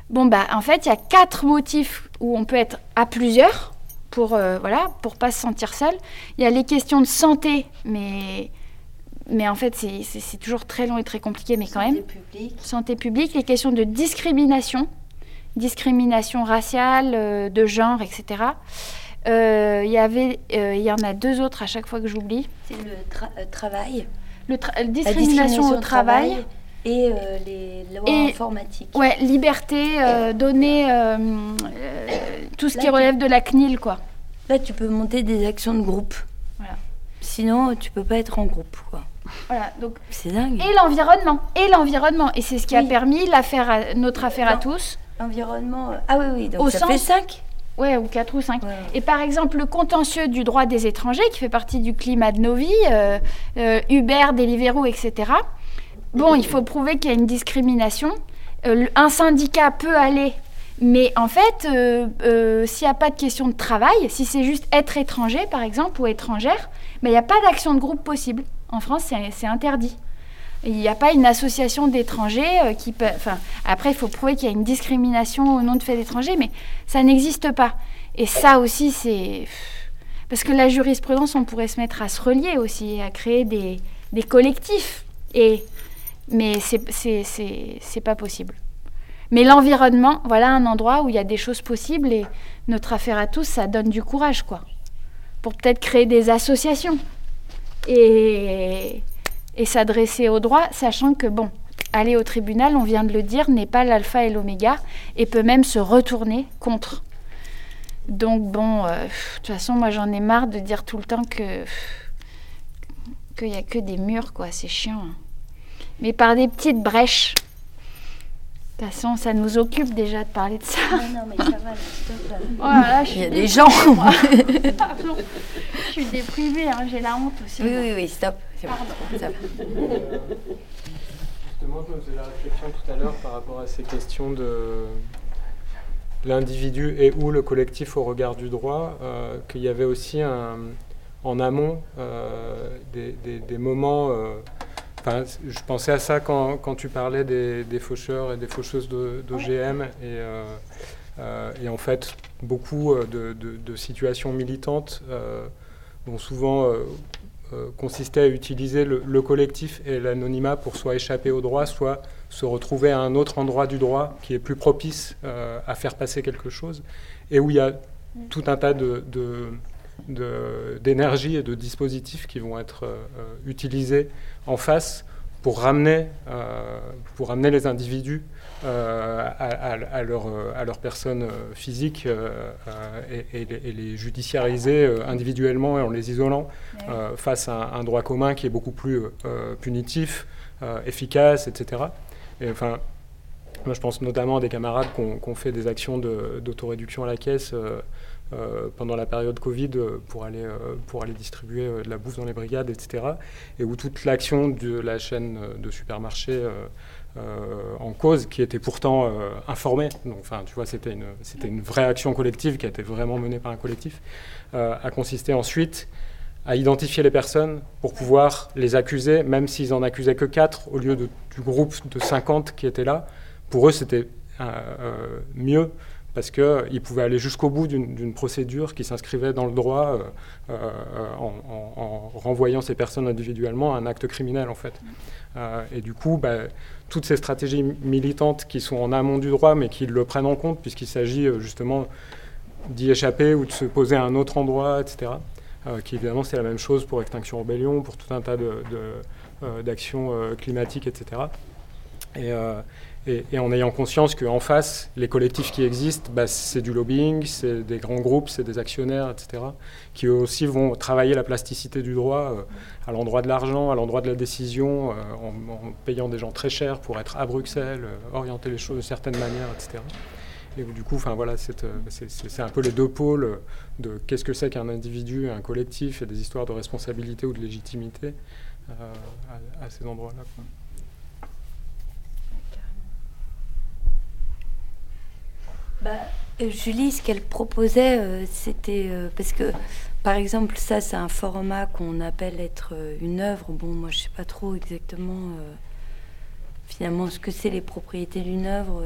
Bon, bah, en fait, il y a quatre motifs où on peut être à plusieurs pour euh, voilà pour pas se sentir seul. Il y a les questions de santé, mais mais en fait c'est toujours très long et très compliqué, mais quand
santé
même.
Publique.
Santé publique. Les questions de discrimination, discrimination raciale, de genre, etc. Il y avait, il y en a deux autres à chaque fois que j'oublie.
C'est le travail
le discrimination, au travail,
et euh, les lois informatiques.
Ouais, liberté, euh, donner euh, tout ce qui relève de la CNIL, quoi.
Là, tu peux monter des actions de groupe. Voilà. Sinon, tu peux pas être en groupe, quoi.
Voilà, donc
c'est dingue.
Et l'environnement, et l'environnement, et c'est ce qui a permis l'affaire, notre affaire à tous.
L'environnement. Ah oui, oui. Donc Au ça fait 5
Ouais, ou quatre ou cinq. Et par exemple, le contentieux du droit des étrangers, qui fait partie du climat de nos vies, euh, euh, Uber, Deliveroo, etc. Bon, il faut prouver qu'il y a une discrimination. Euh, un syndicat peut aller, mais en fait, s'il n'y a pas de question de travail, si c'est juste être étranger, par exemple, ou étrangère, il n'y a pas d'action de groupe possible. En France, c'est interdit. Il n'y a pas une association d'étrangers euh, qui peut. Enfin, après, il faut prouver qu'il y a une discrimination au nom de fait d'étrangers, mais ça n'existe pas. Et ça aussi, c'est. Parce que la jurisprudence, on pourrait se mettre à se relier aussi, à créer des, des collectifs. Et... Mais c'est pas possible. Mais l'environnement, voilà un endroit où il y a des choses possibles et notre affaire à tous, ça donne du courage, quoi. Pour peut-être créer des associations. Et et s'adresser au droit, sachant que, bon, aller au tribunal, on vient de le dire, n'est pas l'alpha et l'oméga, et peut même se retourner contre. Donc bon, euh, de toute façon, moi j'en ai marre de dire tout le temps que qu'il n'y a que des murs, quoi. C'est chiant. Mais par des petites brèches. De toute façon, ça nous occupe déjà de parler de ça.
Non, mais ça va, stop.
Voilà, je
Il y a des gens.
Pardon. Je suis déprimée, hein, j'ai la honte aussi.
Oui, oui, oui, stop. C'est bon, ça va.
Justement, je me faisais la réflexion tout à l'heure par rapport à ces questions de l'individu et ou le collectif au regard du droit, euh, qu'il y avait aussi un, en amont euh, des, des- des moments. euh, Enfin, je pensais à ça quand, quand tu parlais des, des faucheurs et des faucheuses de- d'OGM. Et, euh, euh, et en fait, beaucoup euh, de, de- de situations militantes euh, vont souvent euh, consister à utiliser le, le collectif et l'anonymat pour soit échapper au droit, soit se retrouver à un autre endroit du droit qui est plus propice à faire passer quelque chose. Et où il y a tout un tas de- d'énergie et de dispositifs qui vont être euh, utilisés en face pour ramener, euh, pour ramener les individus euh, à, à- à leur, à leur personne physique euh, et, et les, et les judiciariser individuellement et en les isolant euh, face à un, un droit commun qui est beaucoup plus punitif, efficace, etc. Et enfin, moi je pense notamment à des camarades qui ont, fait des actions de- d'autoréduction à la caisse euh, pendant la période Covid euh, pour aller, euh, pour aller distribuer de la bouffe dans les brigades, etc. Et où toute l'action de la chaîne de supermarchés en cause, qui était pourtant informée, enfin tu vois, c'était une, une vraie action collective qui a été vraiment menée par un collectif, a consisté ensuite à identifier les personnes pour pouvoir les accuser, même s'ils en accusaient que 4 au lieu du groupe de 50 qui était là. Pour eux, c'était mieux parce qu'ils pouvaient aller jusqu'au bout d'une procédure qui s'inscrivait dans le droit euh, euh, en, en- en renvoyant ces personnes individuellement à un acte criminel, en fait. Euh, et du coup, bah, toutes ces stratégies militantes qui sont en amont du droit, mais qui le prennent en compte, puisqu'il s'agit justement d'y échapper ou de se poser à un autre endroit, etc. Qui évidemment c'est la même chose pour Extinction Rebellion, pour tout un tas d'actions climatiques, etc. Et, et- en ayant conscience qu'en face, les collectifs qui existent, bah, c'est du lobbying, c'est des grands groupes, c'est des actionnaires, etc., qui eux aussi vont travailler la plasticité du droit euh, à l'endroit de l'argent, à l'endroit de la décision, euh, en, payant des gens très chers pour être à Bruxelles, euh, orienter les choses de certaines manières, etc. Et du coup, voilà, c'est, un peu les deux pôles de qu'est-ce que c'est qu'un individu, un collectif, et des histoires de responsabilité ou de légitimité à ces endroits-là. quoi.
Bah, euh, Julie, ce qu'elle proposait, euh, c'était euh, parce que, par exemple, ça, c'est un format qu'on appelle être une œuvre. Bon, moi, je sais pas trop exactement finalement ce que c'est les propriétés d'une œuvre.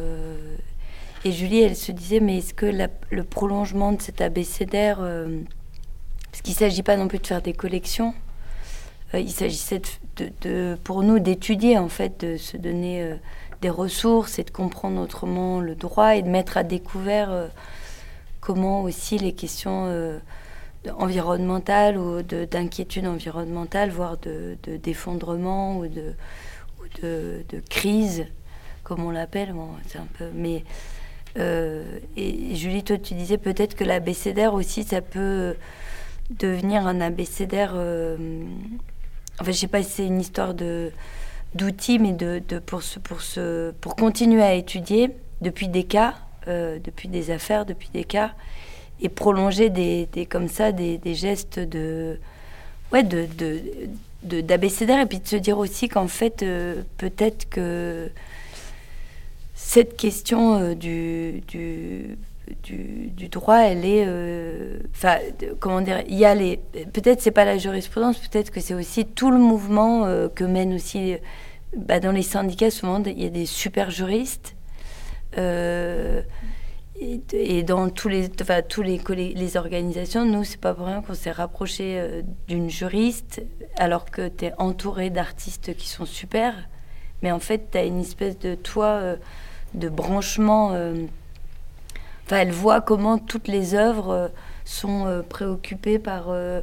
et Julie, elle se disait, mais est-ce que le prolongement de cet abécédaire, parce qu'il ne s'agit pas non plus de faire des collections, il s'agissait de, pour nous d'étudier en fait, de se donner des ressources et de comprendre autrement le droit et de mettre à découvert euh, comment aussi les questions euh, environnementales ou de- d'inquiétude environnementale, voire de, de- d'effondrement ou de, crise, comme on l'appelle. Mais euh, et Julie, toi, tu disais peut-être que l'abécédaire aussi, ça peut devenir un abécédaire. enfin, je sais pas si c'est une histoire de d'outils, mais de, de- pour, pour, pour continuer à étudier depuis des cas, euh, depuis des affaires, depuis des cas, et prolonger des, des- comme ça des, des gestes de ouais de- d'abécédaire et puis de se dire aussi qu'en fait euh, peut-être que cette question euh, du, du, du, droit, elle est, euh, enfin, comment dire, il y a les, peut-être c'est pas la jurisprudence, peut-être que c'est aussi tout le mouvement euh, que mène aussi, bah, dans les syndicats souvent il y a des super juristes. euh, et, dans tous les, enfin, tous les, les organisations, nous, c'est pas pour rien qu'on s'est rapproché d'une juriste, alors que tu es entouré d'artistes qui sont super. Mais en fait, tu as une espèce de euh, de branchement. Enfin, elle voit comment toutes les œuvres euh, sont euh, préoccupées par, euh,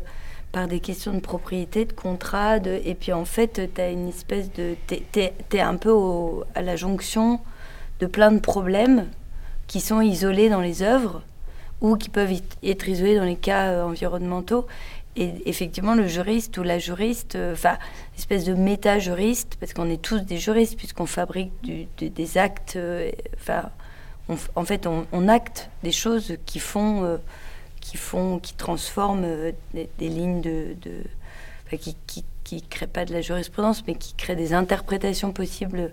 par des questions de propriété, de contrat. Et puis en fait, tu as une espèce de. Tu es, un peu à la jonction de plein de problèmes qui sont isolés dans les œuvres ou qui peuvent être isolés dans les cas environnementaux. et effectivement, le juriste ou la juriste, enfin, espèce de méta-juriste, parce qu'on est tous des juristes, puisqu'on fabrique des actes, euh, en fait, on, acte des choses qui font, euh, qui font, qui transforment des, lignes de, qui, qui, qui créent pas de la jurisprudence, mais qui créent des interprétations possibles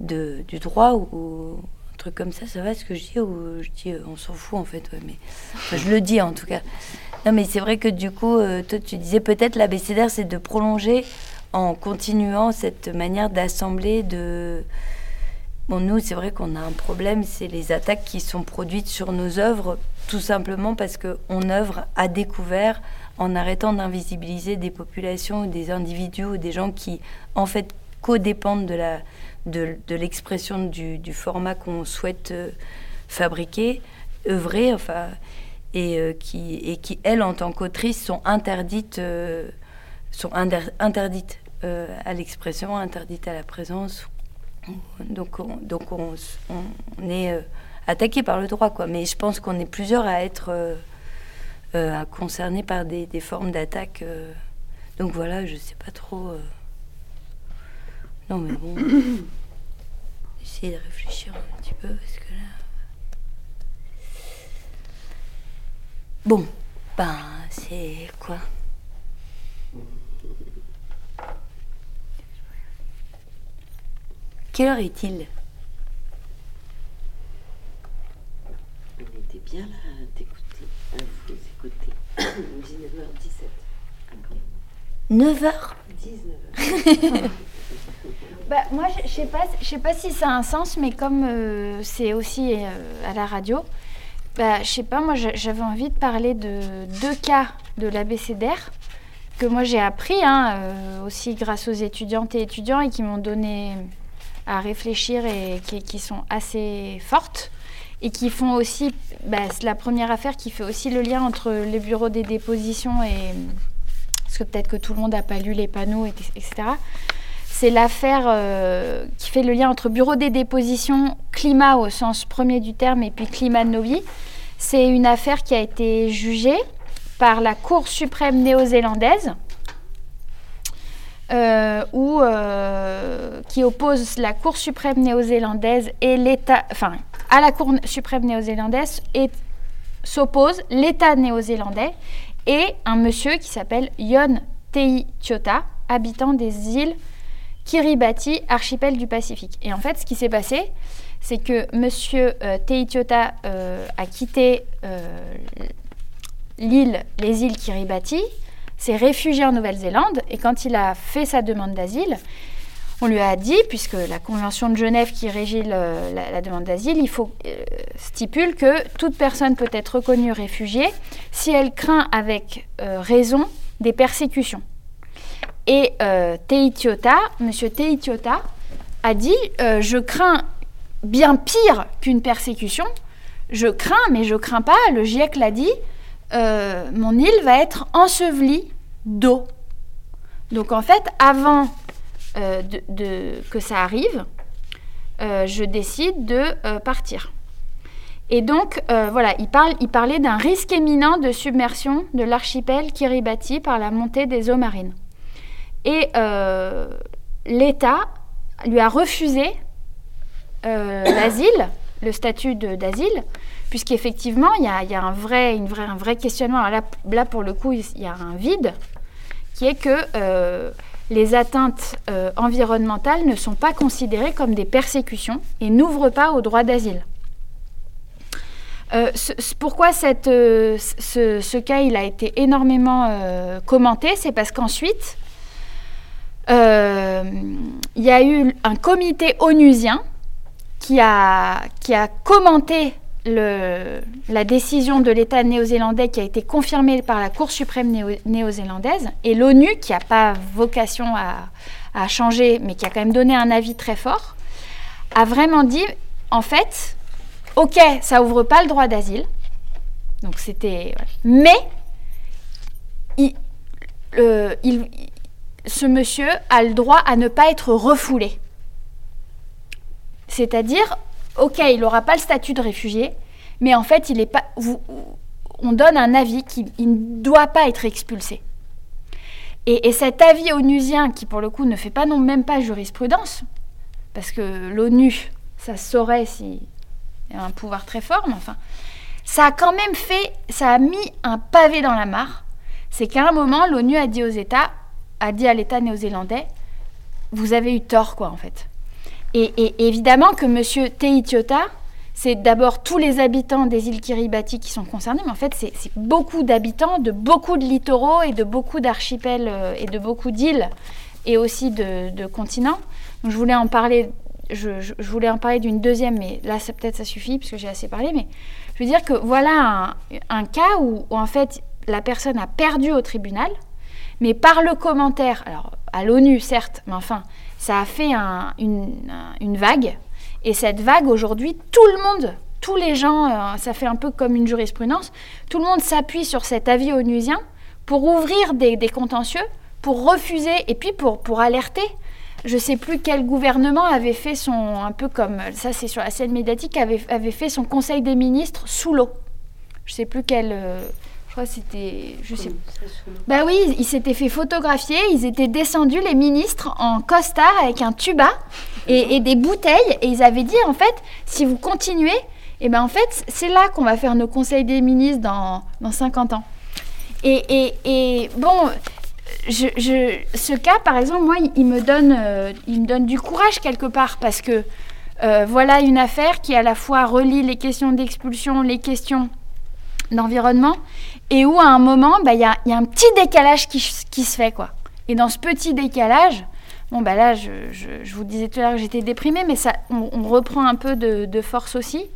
du droit ou, un truc comme ça. Ça va ce que je dis ou je dis on s'en fout en fait, mais je le dis en tout cas. Non, mais c'est vrai que du coup, euh, toi, tu disais peut-être l'abécédaire, c'est de prolonger en continuant cette manière d'assembler de. Bon, nous, c'est vrai qu'on a un problème, c'est les attaques qui sont produites sur nos œuvres, tout simplement parce qu'on œuvre à découvert en arrêtant d'invisibiliser des populations des individus ou des gens qui, en fait, codépendent de de, l'expression du, format qu'on souhaite euh, fabriquer, œuvrer, enfin, et, euh, qui, et qui, elles, en tant qu'autrices, sont interdites, euh, sont interdites à l'expression, interdites à la présence. Donc, on, donc on, est attaqué par le droit, quoi. Mais je pense qu'on est plusieurs à être à concernés par des, formes d'attaque. donc voilà, je sais pas trop. Non, mais bon, essayer de réfléchir un petit peu parce que là. Bon, ben, c'est quoi? Quelle heure est-il?
On était bien là à t'écouter, à vous écouter. 19h17.
9h 19h.
bah, moi, je sais pas, je sais pas si ça a un sens, mais comme euh, c'est aussi euh, à la radio, bah, je sais pas, moi j'avais envie de parler de deux cas de l'abécédaire que moi j'ai appris hein, euh, aussi grâce aux étudiantes et étudiants et qui m'ont donné à réfléchir et qui, sont assez fortes et qui font aussi, bah, la première affaire qui fait aussi le lien entre les bureaux des dépositions et, parce que peut-être que tout le monde n'a pas lu les panneaux, etc. C'est l'affaire euh, qui fait le lien entre bureau des dépositions, climat au sens premier du terme, et puis climat de nos vies. C'est une affaire qui a été jugée par la Cour suprême néo-zélandaise, euh, euh, qui oppose la Cour suprême néo-zélandaise et l'État, enfin, à la Cour suprême néo-zélandaise et s'oppose l'État néo-zélandais et un monsieur qui s'appelle Yon Tei Tiota, habitant des îles Kiribati, archipel du Pacifique. Et en fait, ce qui s'est passé, c'est que M. Euh, Teitiota euh, a quitté l'île, les îles Kiribati, s'est réfugié en Nouvelle-Zélande, et quand il a fait sa demande d'asile, on lui a dit, puisque la Convention de Genève qui régit la, demande d'asile, il faut stipule que toute personne peut être reconnue réfugiée si elle craint avec raison des persécutions. Et euh, Teitiota, Monsieur Teitiota, a dit euh, Je crains bien pire qu'une persécution. Je crains, mais je crains pas, le GIEC l'a dit, euh, mon île va être ensevelie d'eau. Donc en fait, avant de, que ça arrive, je décide de partir. Et donc, voilà, il, parle, il parlait d'un risque éminent de submersion de l'archipel Kiribati par la montée des eaux marines. Et euh, l'État lui a refusé euh, l'asile, le statut d'asile, puisqu'effectivement, il y a, un, vrai, une vraie, un vrai questionnement. Alors là, pour le coup, il y a un vide, qui est que euh, les atteintes environnementales ne sont pas considérées comme des persécutions et n'ouvrent pas au droit d'asile. pourquoi cette, ce, cas il a été énormément commenté C'est parce qu'ensuite, euh, il y a eu un comité onusien qui a, qui a commenté la décision de l'État néo-zélandais qui a été confirmée par la Cour suprême néo-zélandaise et l'ONU, qui n'a pas vocation à, changer, mais qui a quand même donné un avis très fort, a vraiment dit, en fait, ok, ça ouvre pas le droit d'asile, donc c'était... Mais, ce monsieur a le droit à ne pas être refoulé. C'est-à-dire, ok, il n'aura pas le statut de réfugié, mais en fait, on donne un avis qu'il ne doit pas être expulsé. Et, cet avis onusien, qui pour le coup ne fait pas non même pas jurisprudence, parce que l'ONU, ça saurait s'il y a un pouvoir très fort, mais enfin, ça a quand même fait, ça a mis un pavé dans la mare. C'est qu'à un moment, l'ONU a dit aux États, a dit à l'État néo-zélandais, vous avez eu tort, quoi, en fait. Et, évidemment que M. Teitiota, c'est d'abord tous les habitants des îles Kiribati qui sont concernés, mais en fait, c'est beaucoup d'habitants de beaucoup de littoraux et de beaucoup d'archipels euh, et de beaucoup d'îles et aussi de, continents. Donc, je voulais en parler. Je, voulais en parler d'une deuxième, mais là, peut-être ça suffit puisque j'ai assez parlé. Mais je veux dire que voilà un, cas où, en fait la personne a perdu au tribunal, mais par le commentaire, alors à l'ONU certes, mais enfin, ça a fait une, vague. Et cette vague, aujourd'hui, tout le monde, tous les gens, euh, ça fait un peu comme une jurisprudence, tout le monde s'appuie sur cet avis onusien pour ouvrir des, contentieux, pour refuser et puis pour, pour alerter. Je ne sais plus quel gouvernement avait fait son, un peu comme, ça c'est sur la scène médiatique, avait, avait fait son conseil des ministres sous l'eau. Je ne sais plus quel... Euh, crois c'était. Je sais. Bah oui, ils s'étaient fait photographier, ils étaient descendus, les ministres, en costard avec un tuba et, des bouteilles, et ils avaient dit en fait, si vous continuez, et eh ben en fait, c'est là qu'on va faire nos conseils des ministres dans, dans 50 ans. Et, et, bon, je, je, ce cas, par exemple, moi, il me, donne, euh, il me donne du courage quelque part, parce que euh, voilà une affaire qui à la fois relie les questions d'expulsion, les questions d'environnement, et où à un moment, bah, il y, a, un petit décalage qui, se fait. quoi. Et dans ce petit décalage, bon, bah là, je, vous disais tout à l'heure que j'étais déprimée, mais ça, on, reprend un peu de, force aussi.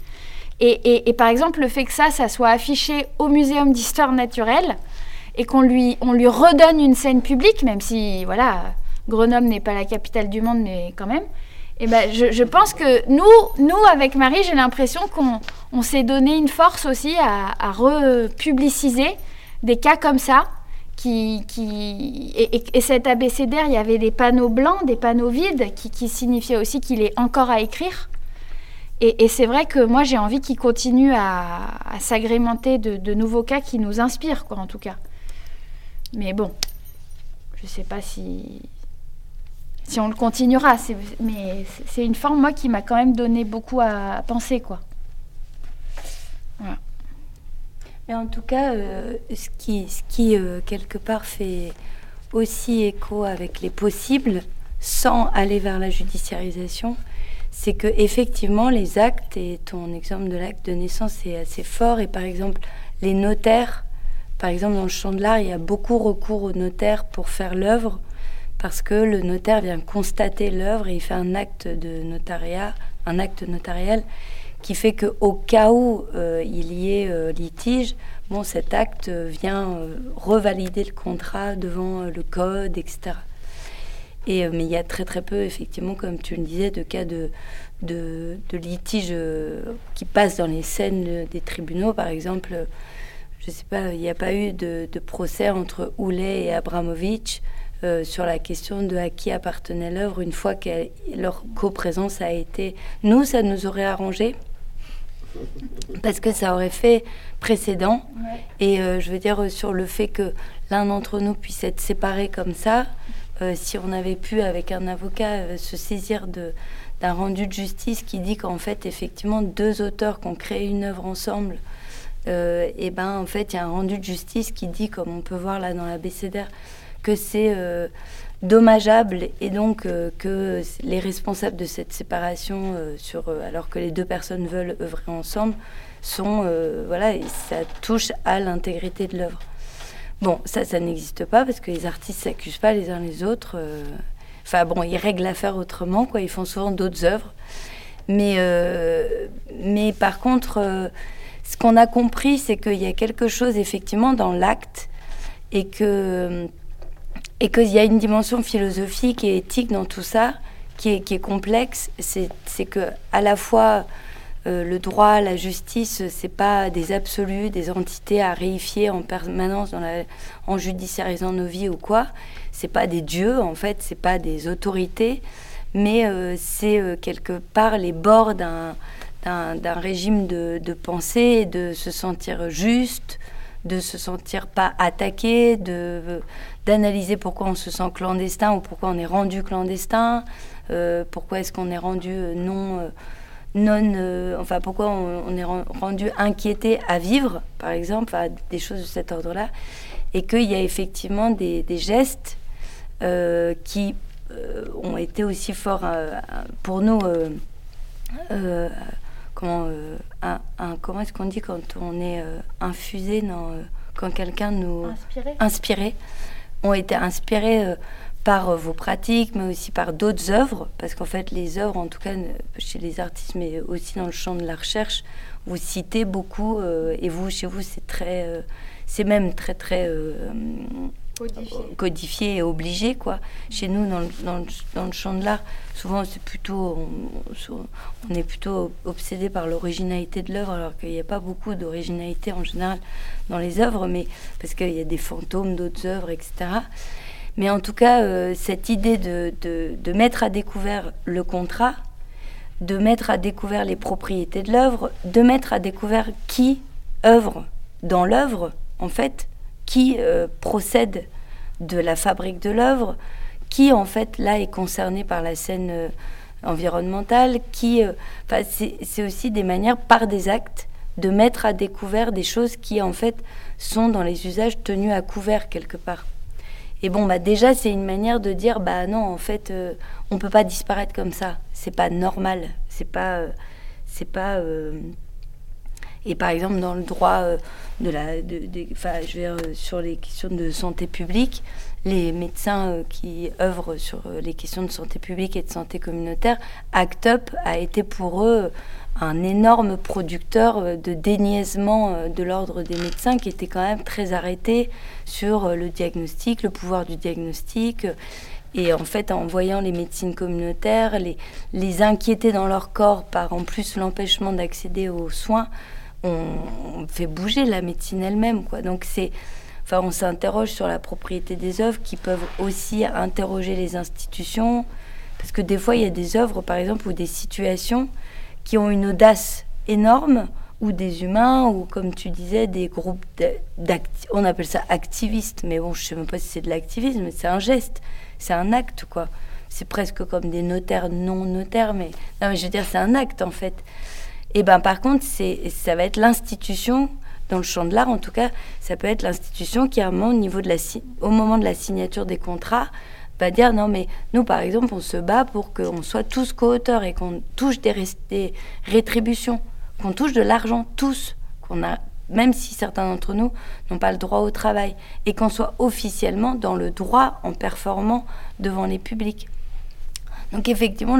Et, par exemple, le fait que ça, ça soit affiché au Muséum d'histoire naturelle et qu'on lui, on lui redonne une scène publique, même si, voilà, Grenoble n'est pas la capitale du monde, mais quand même, et ben, je, pense que nous, nous avec Marie, j'ai l'impression qu'on s'est donné une force aussi à, à republiciser des cas comme ça. Qui, qui et, cet abécédaire, il y avait des panneaux blancs, des panneaux vides, qui, qui signifiaient aussi qu'il est encore à écrire. Et, c'est vrai que moi, j'ai envie qu'il continue à, s'agrémenter de, de, nouveaux cas qui nous inspirent, quoi, en tout cas. Mais bon, je ne sais pas si, si on le continuera. Mais c'est une forme, qui m'a quand même donné beaucoup à penser, quoi.
Mais en tout cas, euh, ce qui, ce qui euh, quelque part, fait aussi écho avec les possibles, sans aller vers la judiciarisation, c'est que effectivement les actes, et ton exemple de l'acte de naissance est assez fort, et par exemple les notaires, par exemple dans le champ de l'art, il y a beaucoup recours aux notaires pour faire l'œuvre, parce que le notaire vient constater l'œuvre et il fait un acte de notariat, un acte notarial qui fait que au cas où euh, il y ait euh, litige, bon, cet acte vient euh, revalider le contrat devant le code, etc. Et, mais il y a très très peu, effectivement, comme tu le disais, de cas de, de, litige qui passent dans les scènes des tribunaux. Par exemple, je sais pas, il n'y a pas eu de, de procès entre Houlet et Abramovich euh, sur la question de à qui appartenait l'œuvre une fois que leur coprésence a été. Nous, ça nous aurait arrangé parce que ça aurait fait précédent. Et euh, je veux dire, sur le fait que l'un d'entre nous puisse être séparé comme ça, euh, si on avait pu, avec un avocat, se saisir d'un rendu de justice qui dit qu'en fait, effectivement, deux auteurs qui ont créé une œuvre ensemble, et ben en fait, il y a un rendu de justice qui dit, comme on peut voir là dans la BCDR, que c'est euh, dommageable et donc euh, que les responsables de cette séparation, euh, alors que les deux personnes veulent œuvrer ensemble, sont voilà, et ça touche à l'intégrité de l'œuvre. Bon, ça, ça n'existe pas parce que les artistes s'accusent pas les uns les autres. Enfin bon, ils règlent l'affaire autrement, quoi. Ils font souvent d'autres œuvres. Mais, mais par contre, ce qu'on a compris, c'est qu'il y a quelque chose effectivement dans l'acte et que et qu'il y a une dimension philosophique et éthique dans tout ça qui est, complexe. C'est que à la fois euh, le droit, la justice, c'est pas des absolus, des entités à réifier en permanence dans la, en judiciarisant nos vies ou quoi. C'est pas des dieux en fait, c'est pas des autorités, mais euh, c'est euh, quelque part les bords d'un d'un régime de, de, pensée, de se sentir juste, de se sentir pas attaqué, de d'analyser pourquoi on se sent clandestin ou pourquoi on est rendu clandestin, euh, pourquoi est-ce qu'on est rendu euh, non euh, non enfin pourquoi on, est rendu inquiété à vivre par exemple, des choses de cet ordre-là et qu'il y a effectivement des, des gestes qui ont été aussi forts pour nous comment, un, comment est-ce qu'on dit quand on est infusé dans, quand quelqu'un nous
inspiré.
inspiré ont été inspirés par vos pratiques, mais aussi par d'autres œuvres, parce qu'en fait les œuvres, en tout cas chez les artistes, mais aussi dans le champ de la recherche, vous citez beaucoup, et vous chez vous c'est très, c'est même très très codifié. et obligé. Quoi. Chez nous, dans le, dans dans le champ de l'art, souvent, c'est plutôt, on, est plutôt obsédé par l'originalité de l'œuvre, alors qu'il n'y a pas beaucoup d'originalité en général dans les œuvres, mais parce qu'il y a des fantômes d'autres œuvres, etc. Mais en tout cas, euh, cette idée de, mettre à découvert le contrat, de mettre à découvert les propriétés de l'œuvre, de mettre à découvert qui œuvre dans l'œuvre, en fait, qui euh, procède de la fabrique de l'œuvre, qui en fait là est concerné par la scène euh, environnementale, qui, c'est aussi des manières par des actes de mettre à découvert des choses qui en fait sont dans les usages tenus à couvert quelque part. Et bon, bah déjà, c'est une manière de dire, bah non, en fait, on peut pas disparaître comme ça. C'est pas normal. C'est pas, c'est pas. Et par exemple, dans le droit euh, de la, de, je veux sur les questions de santé publique, les médecins euh, qui œuvrent sur euh, les questions de santé publique et de santé communautaire, ACT UP a été pour eux un énorme producteur de déniaisement de l'ordre des médecins qui était quand même très arrêté sur le diagnostic, le pouvoir du diagnostic. Et en fait, en voyant les médecines communautaires, les, les inquiéter dans leur corps par en plus l'empêchement d'accéder aux soins, on, fait bouger la médecine elle-même. Quoi. Donc c'est, enfin, on s'interroge sur la propriété des œuvres qui peuvent aussi interroger les institutions. Parce que des fois, il y a des œuvres, par exemple, ou des situations qui ont une audace énorme, ou des humains, ou comme tu disais, des groupes on appelle ça activistes, mais bon, je sais même pas si c'est de l'activisme, c'est un geste, c'est un acte, quoi. C'est presque comme des notaires non notaires, mais non, mais je veux dire, c'est un acte en fait. Et ben par contre, c'est, ça va être l'institution, dans le champ de l'art en tout cas, ça peut être l'institution qui, à un moment, au, niveau de la, au moment de la signature des contrats, va dire non mais nous par exemple on se bat pour qu'on soit tous co-auteurs et qu'on touche des, des rétributions, qu'on touche de l'argent tous, qu'on a même si certains d'entre nous n'ont pas le droit au travail, et qu'on soit officiellement dans le droit en performant devant les publics. Donc effectivement,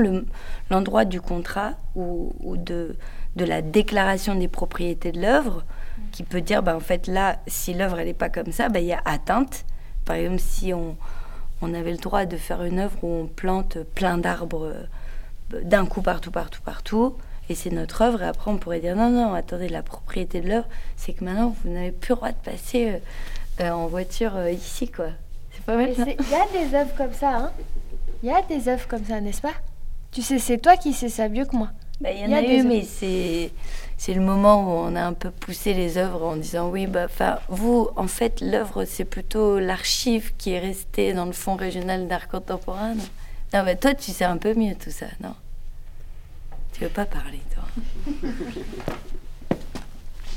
l'endroit du contrat ou, de, de la déclaration des propriétés de l'œuvre, qui peut dire, ben, en fait, là, si l'œuvre, n'est pas comme ça, ben, il y a atteinte. Par exemple, si on, on avait le droit de faire une œuvre où on plante plein d'arbres euh, d'un coup partout, partout, partout, et c'est notre œuvre, et après on pourrait dire, non, non, attendez, la propriété de l'œuvre, c'est que maintenant, vous n'avez plus le droit de passer euh, euh, en voiture ici, quoi.
C'est pas mal. Il y a des œuvres comme ça, hein Il y a des œuvres comme ça, n'est-ce pas? Tu sais, c'est toi qui sais ça mieux que moi.
Bah, il y en a, eu, mais c'est c'est le moment où on a un peu poussé les œuvres en disant oui, bah, vous, en fait, l'œuvre, c'est plutôt l'archive qui est restée dans le Fonds régional d'art contemporain. Non, mais toi, tu sais un peu mieux tout ça, non? Tu veux pas parler, toi?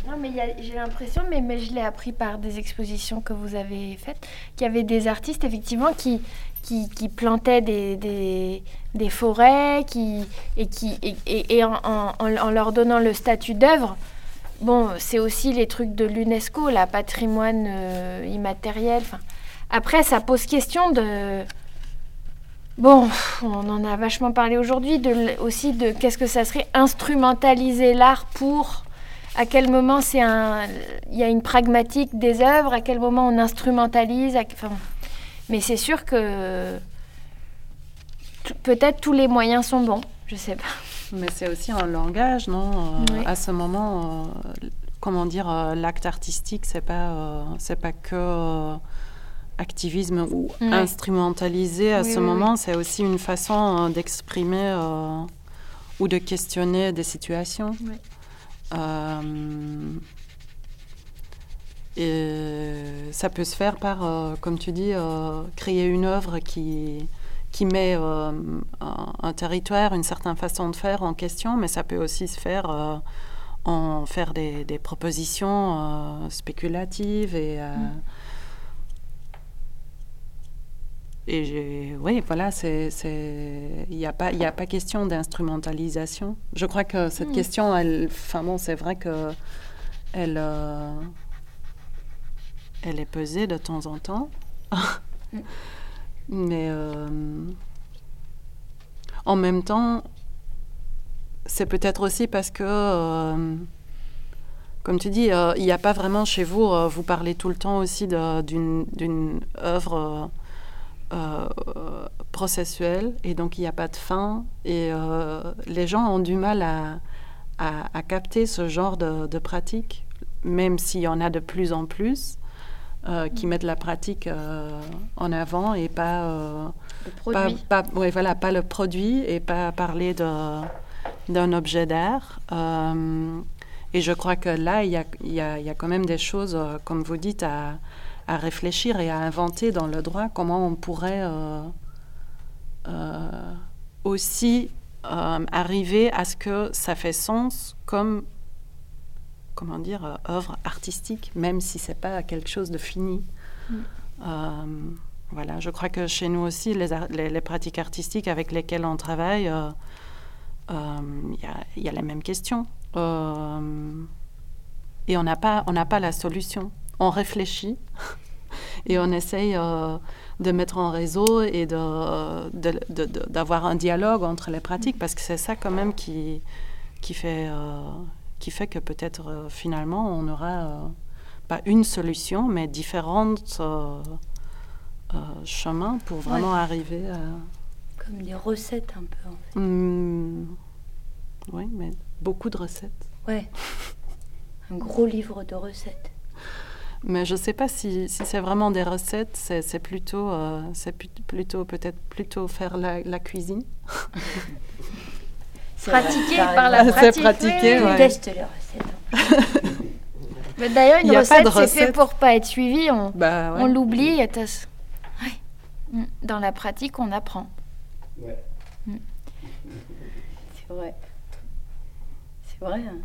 Non, mais j'ai l'impression, mais, mais je l'ai appris par des expositions que vous avez faites, qu'il y avait des artistes, effectivement, qui, qui, plantaient des, des, forêts qui, et, qui, et, en, leur donnant le statut d'œuvre. Bon, c'est aussi les trucs de l'UNESCO, la patrimoine euh, immatériel. Après, ça pose question de... Bon, on en a vachement parlé aujourd'hui, aussi de qu'est-ce que ça serait instrumentaliser l'art pour à quel moment c'est un, il y a une pragmatique des œuvres, à quel moment on instrumentalise, enfin, mais c'est sûr que peut-être tous les moyens sont bons, je sais pas.
Mais c'est aussi un langage, non? Euh, À ce moment, euh, comment dire, euh, l'acte artistique, c'est pas, c'est pas que activisme ou instrumentalisé. À ce moment, c'est aussi une façon d'exprimer ou de questionner des situations. Et ça peut se faire par, euh, comme tu dis, euh, créer une œuvre qui, qui met euh, un, territoire, une certaine façon de faire en question, mais ça peut aussi se faire euh, en faire des, propositions euh, spéculatives et. euh, Et oui, voilà, il n'y a pas, il y a pas question d'instrumentalisation. Je crois que cette
Mm.
question, elle, enfin bon, c'est vrai que elle, euh, elle est pesée de temps en temps, mais euh, en même temps, c'est peut-être aussi parce que, euh, comme tu dis, il n'y a pas vraiment chez vous, vous parlez tout le temps aussi d'une œuvre. Euh, processuel et donc il n'y a pas de fin et euh, les gens ont du mal à, à- à capter ce genre de, de pratique même s'il y en a de plus en plus euh, qui mettent la pratique euh, en avant et pas, euh,
Le
pas,
produit.
pas- ouais, voilà, pas le produit et pas parler d'un objet d'art. Et je crois que là, il y a, y a- y a quand même des choses, comme vous dites, à, à réfléchir et à inventer dans le droit, comment on pourrait euh, euh, aussi euh, arriver à ce que ça fait sens comme, comment dire, œuvre artistique, même si c'est pas quelque chose de fini. Euh, voilà, je crois que chez nous aussi, les, les- les pratiques artistiques avec lesquelles on travaille, euh, euh, il y, a, il y a les mêmes questions. Euh, et on n'a pas, on n'a pas la solution. On réfléchit et on essaye euh, de mettre en réseau et de, de- de- de- d'avoir un dialogue entre les pratiques parce que c'est ça quand même qui, qui, fait, euh, qui fait que peut-être euh, finalement on aura pas une solution mais différentes chemins pour vraiment arriver à...
Comme des recettes un peu. En fait.
Hmm, oui, mais beaucoup de recettes.
Ouais. Un gros livre de recettes.
Mais je ne sais pas si, si c'est vraiment des recettes, c'est c'est plutôt, euh, c'est pu- plutôt peut-être plutôt faire la, la cuisine.
Pratiqué
Par
par la
C'est
pratique. oui,
Je
oui.
ouais.
déteste les recettes.
Mais D'ailleurs,
Il
une recette, c'est fait
recette.
pour pas être suivi. On,
Bah, ouais.
on l'oublie. Ouais. Mm. Dans la pratique, on apprend.
C'est vrai. C'est vrai. hein.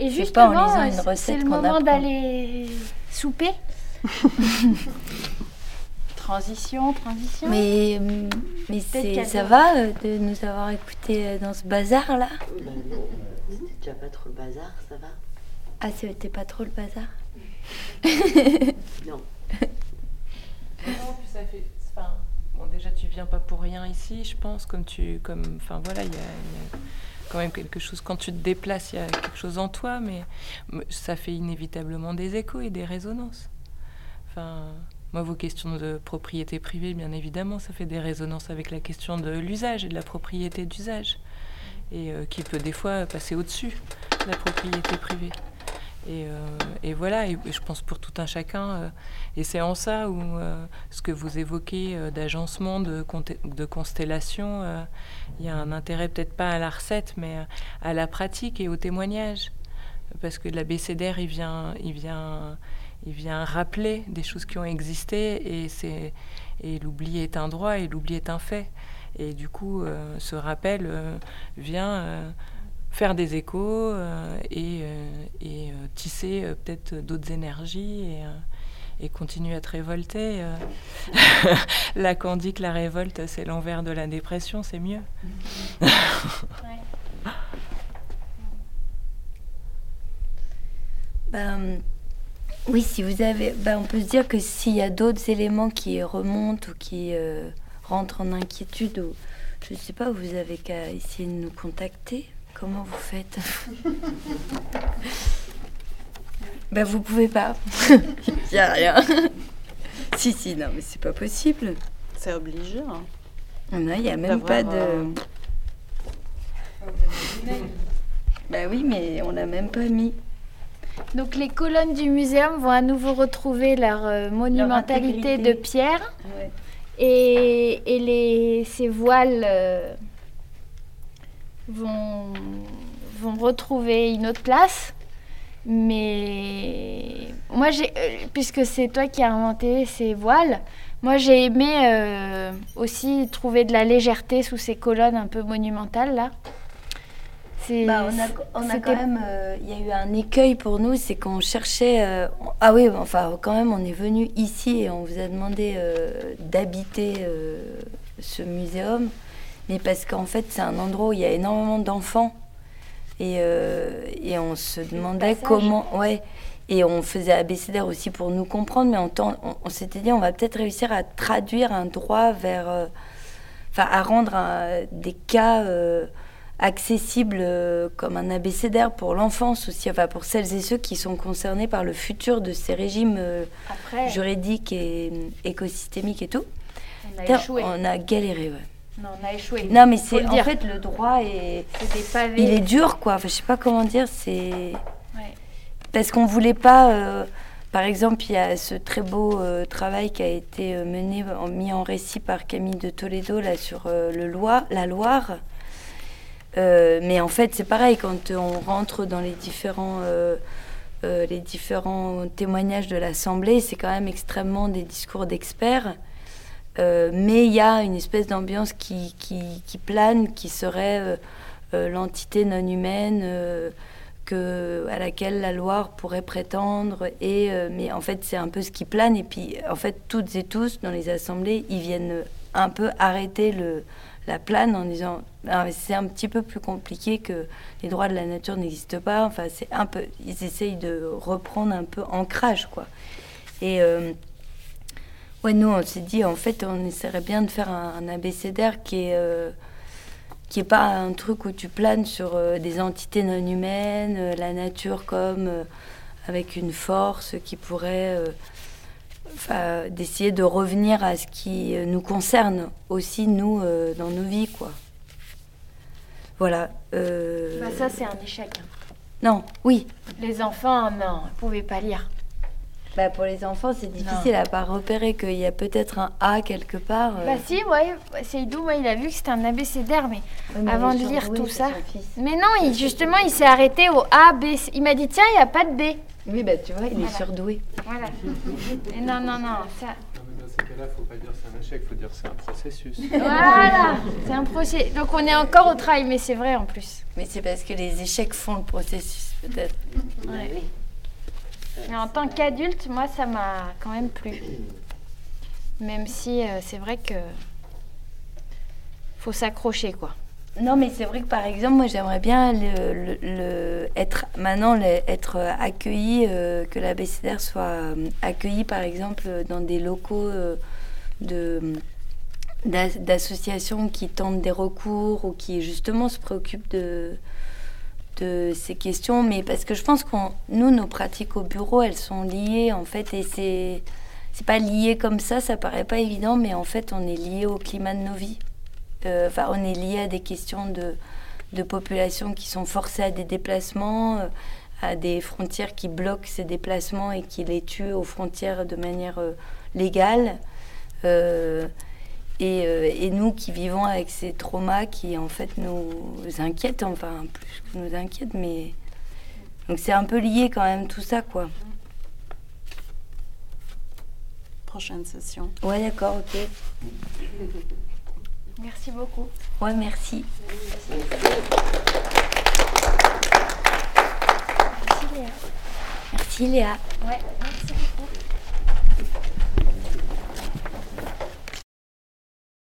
Et justement,
une
c'est- le moment d'aller souper. transition, transition.
Mais, hum, mais ça va euh, de nous avoir écoutés euh, dans ce bazar-là
Ben non, c'était déjà pas trop le bazar, ça va?
Ah, c'était pas trop le bazar?
Non.
Non, puis ça fait. Enfin, bon, déjà, tu viens pas pour rien ici, je pense. Comme tu. Comme, enfin, voilà, il y a, il y a quand même quelque chose. Quand tu te déplaces, il y a quelque chose en toi, mais ça fait inévitablement des échos et des résonances. Enfin. Moi, vos questions de propriété privée, bien évidemment, ça fait des résonances avec la question de l'usage et de la propriété d'usage, et euh, qui peut des fois passer au-dessus de la propriété privée. Et, euh, et voilà, et, je pense pour tout un chacun, euh, et c'est en ça où euh, ce que vous évoquez d'agencement, de, de constellation, il y a un intérêt peut-être pas à la recette, mais à la pratique et au témoignage. Parce que l'abécédaire, il vient, il vient, il vient rappeler des choses qui ont existé, et, l'oubli est un droit, et l'oubli est un fait. Et du coup, ce rappel vient faire des échos euh, et, euh, euh, tisser peut-être d'autres énergies et, continuer à te révolter. Lacan dit que la révolte, c'est l'envers de la dépression, c'est mieux.
Ben, oui, si vous avez, ben, on peut se dire que s'il y a d'autres éléments qui remontent ou qui rentrent en inquiétude, ou je sais pas, vous avez qu'à essayer de nous contacter. Comment vous faites Ben vous pouvez pas. Il y a rien. si si, non mais c'est pas possible.
C'est obligé. hein.
Non, il y a même pas de.
euh,
Bah oui, mais on l'a même pas mis.
Donc les colonnes du muséum vont à nouveau retrouver leur euh, monumentalité de pierre
Ouais.
et, et les, ces voiles euh, vont, vont retrouver une autre place. Mais moi, j'ai, euh, puisque c'est toi qui as inventé ces voiles, moi j'ai aimé euh, aussi trouver de la légèreté sous ces colonnes un peu monumentales là. C'est-
Bah, on a, on a quand même, euh, il y a eu un écueil pour nous, c'est qu'on cherchait. euh, ah oui, enfin, quand même, on est venu ici et on vous a demandé euh, d'habiter euh, ce muséum, mais parce qu'en fait, c'est un endroit où il y a énormément d'enfants et, euh, et on se demandait comment. Ouais. Et on faisait abécédaire aussi pour nous comprendre, mais on, on, on s'était dit, on va peut-être réussir à traduire un droit vers. euh, Enfin, à rendre un- des cas. euh, accessible euh, comme un abécédaire pour l'enfance aussi, enfin pour celles et ceux qui sont concernés par le futur de ces régimes euh,
Après,
juridiques et euh, écosystémiques et tout.
on a échoué.
On a galéré, ouais.
Non, on a échoué.
Non, mais c'est en
dire.
fait le droit est,
C'est des pavés.
il est dur quoi. Enfin, je sais pas comment dire, c'est
Ouais.
parce qu'on voulait pas. euh, par exemple, il y a ce très beau euh, travail qui a été euh, mené, en- mis en récit par Camille de Toledo là sur le Loire, la Loire. Mais en fait, c'est pareil quand on rentre dans les différents, les différents témoignages de l'Assemblée, c'est quand même extrêmement des discours d'experts. Euh, mais il y a une espèce d'ambiance qui, plane, qui serait euh, euh, l'entité non humaine que, à laquelle la Loire pourrait prétendre. Et, mais en fait, c'est un peu ce qui plane. Et puis, en fait, toutes et tous, dans les assemblées, ils viennent un peu arrêter la plane en disant Ah, c'est un petit peu plus compliqué que les droits de la nature n'existent pas. Enfin, c'est un peu, ils essayent de reprendre un peu ancrage, quoi. Et ouais, nous, on s'est dit, en fait, on essaierait bien de faire un, un abécédaire qui est euh, qui est pas un truc où tu planes sur euh, des entités non humaines, euh, la nature comme avec une force qui pourrait d'essayer de revenir à ce qui nous concerne aussi nous dans nos vies quoi. Voilà.
Bah, ça, c'est un échec.
Non, oui.
Les enfants, non, ils pouvaient pas lire.
Bah, pour les enfants, c'est difficile à pas repérer qu'il y a peut-être un A quelque part. euh.
Bah si, ouais, Seydou, moi, il a vu que c'était un abécédaire, mais...
Mais
avant de lire tout ça. Mais non, il, justement, il s'est arrêté au A, B, C. Il m'a dit, tiens, il n'y a pas de D.
Oui, bah tu vois, il est surdoué.
Voilà. Et non, non, non, ça...
Non, mais dans ces cas-là, faut pas dire c'est un échec, faut dire c'est un processus.
Voilà, c'est un procès. Donc on est encore au travail, mais c'est vrai en plus.
Mais c'est parce que les échecs font le processus, peut-être.
Ouais. En tant qu'adulte, moi, ça m'a quand même plu. Même si euh, c'est vrai que faut s'accrocher, quoi.
Non, mais c'est vrai que par exemple, moi j'aimerais bien le, être maintenant être accueilli, euh, que l'abécédaire soit euh, accueilli par exemple dans des locaux euh, de d'as- d'associations qui tentent des recours ou qui justement se préoccupent de de ces questions, mais parce que je pense qu'on nous nos pratiques au bureau elles sont liées en fait et c'est c'est pas lié comme ça, ça paraît pas évident, mais en fait on est lié au climat de nos vies. Euh, Enfin, on est lié à des questions de, de populations qui sont forcées à des déplacements, euh, à des frontières qui bloquent ces déplacements et qui les tuent aux frontières de manière euh, légale. Euh, et, euh, et nous qui vivons avec ces traumas qui en fait nous inquiètent, enfin plus que nous inquiètent, mais donc c'est un peu lié quand même tout ça quoi.
Prochaine session.
Ouais d'accord, ok.
Merci beaucoup.
Ouais merci.
Merci Léa.
Merci Léa.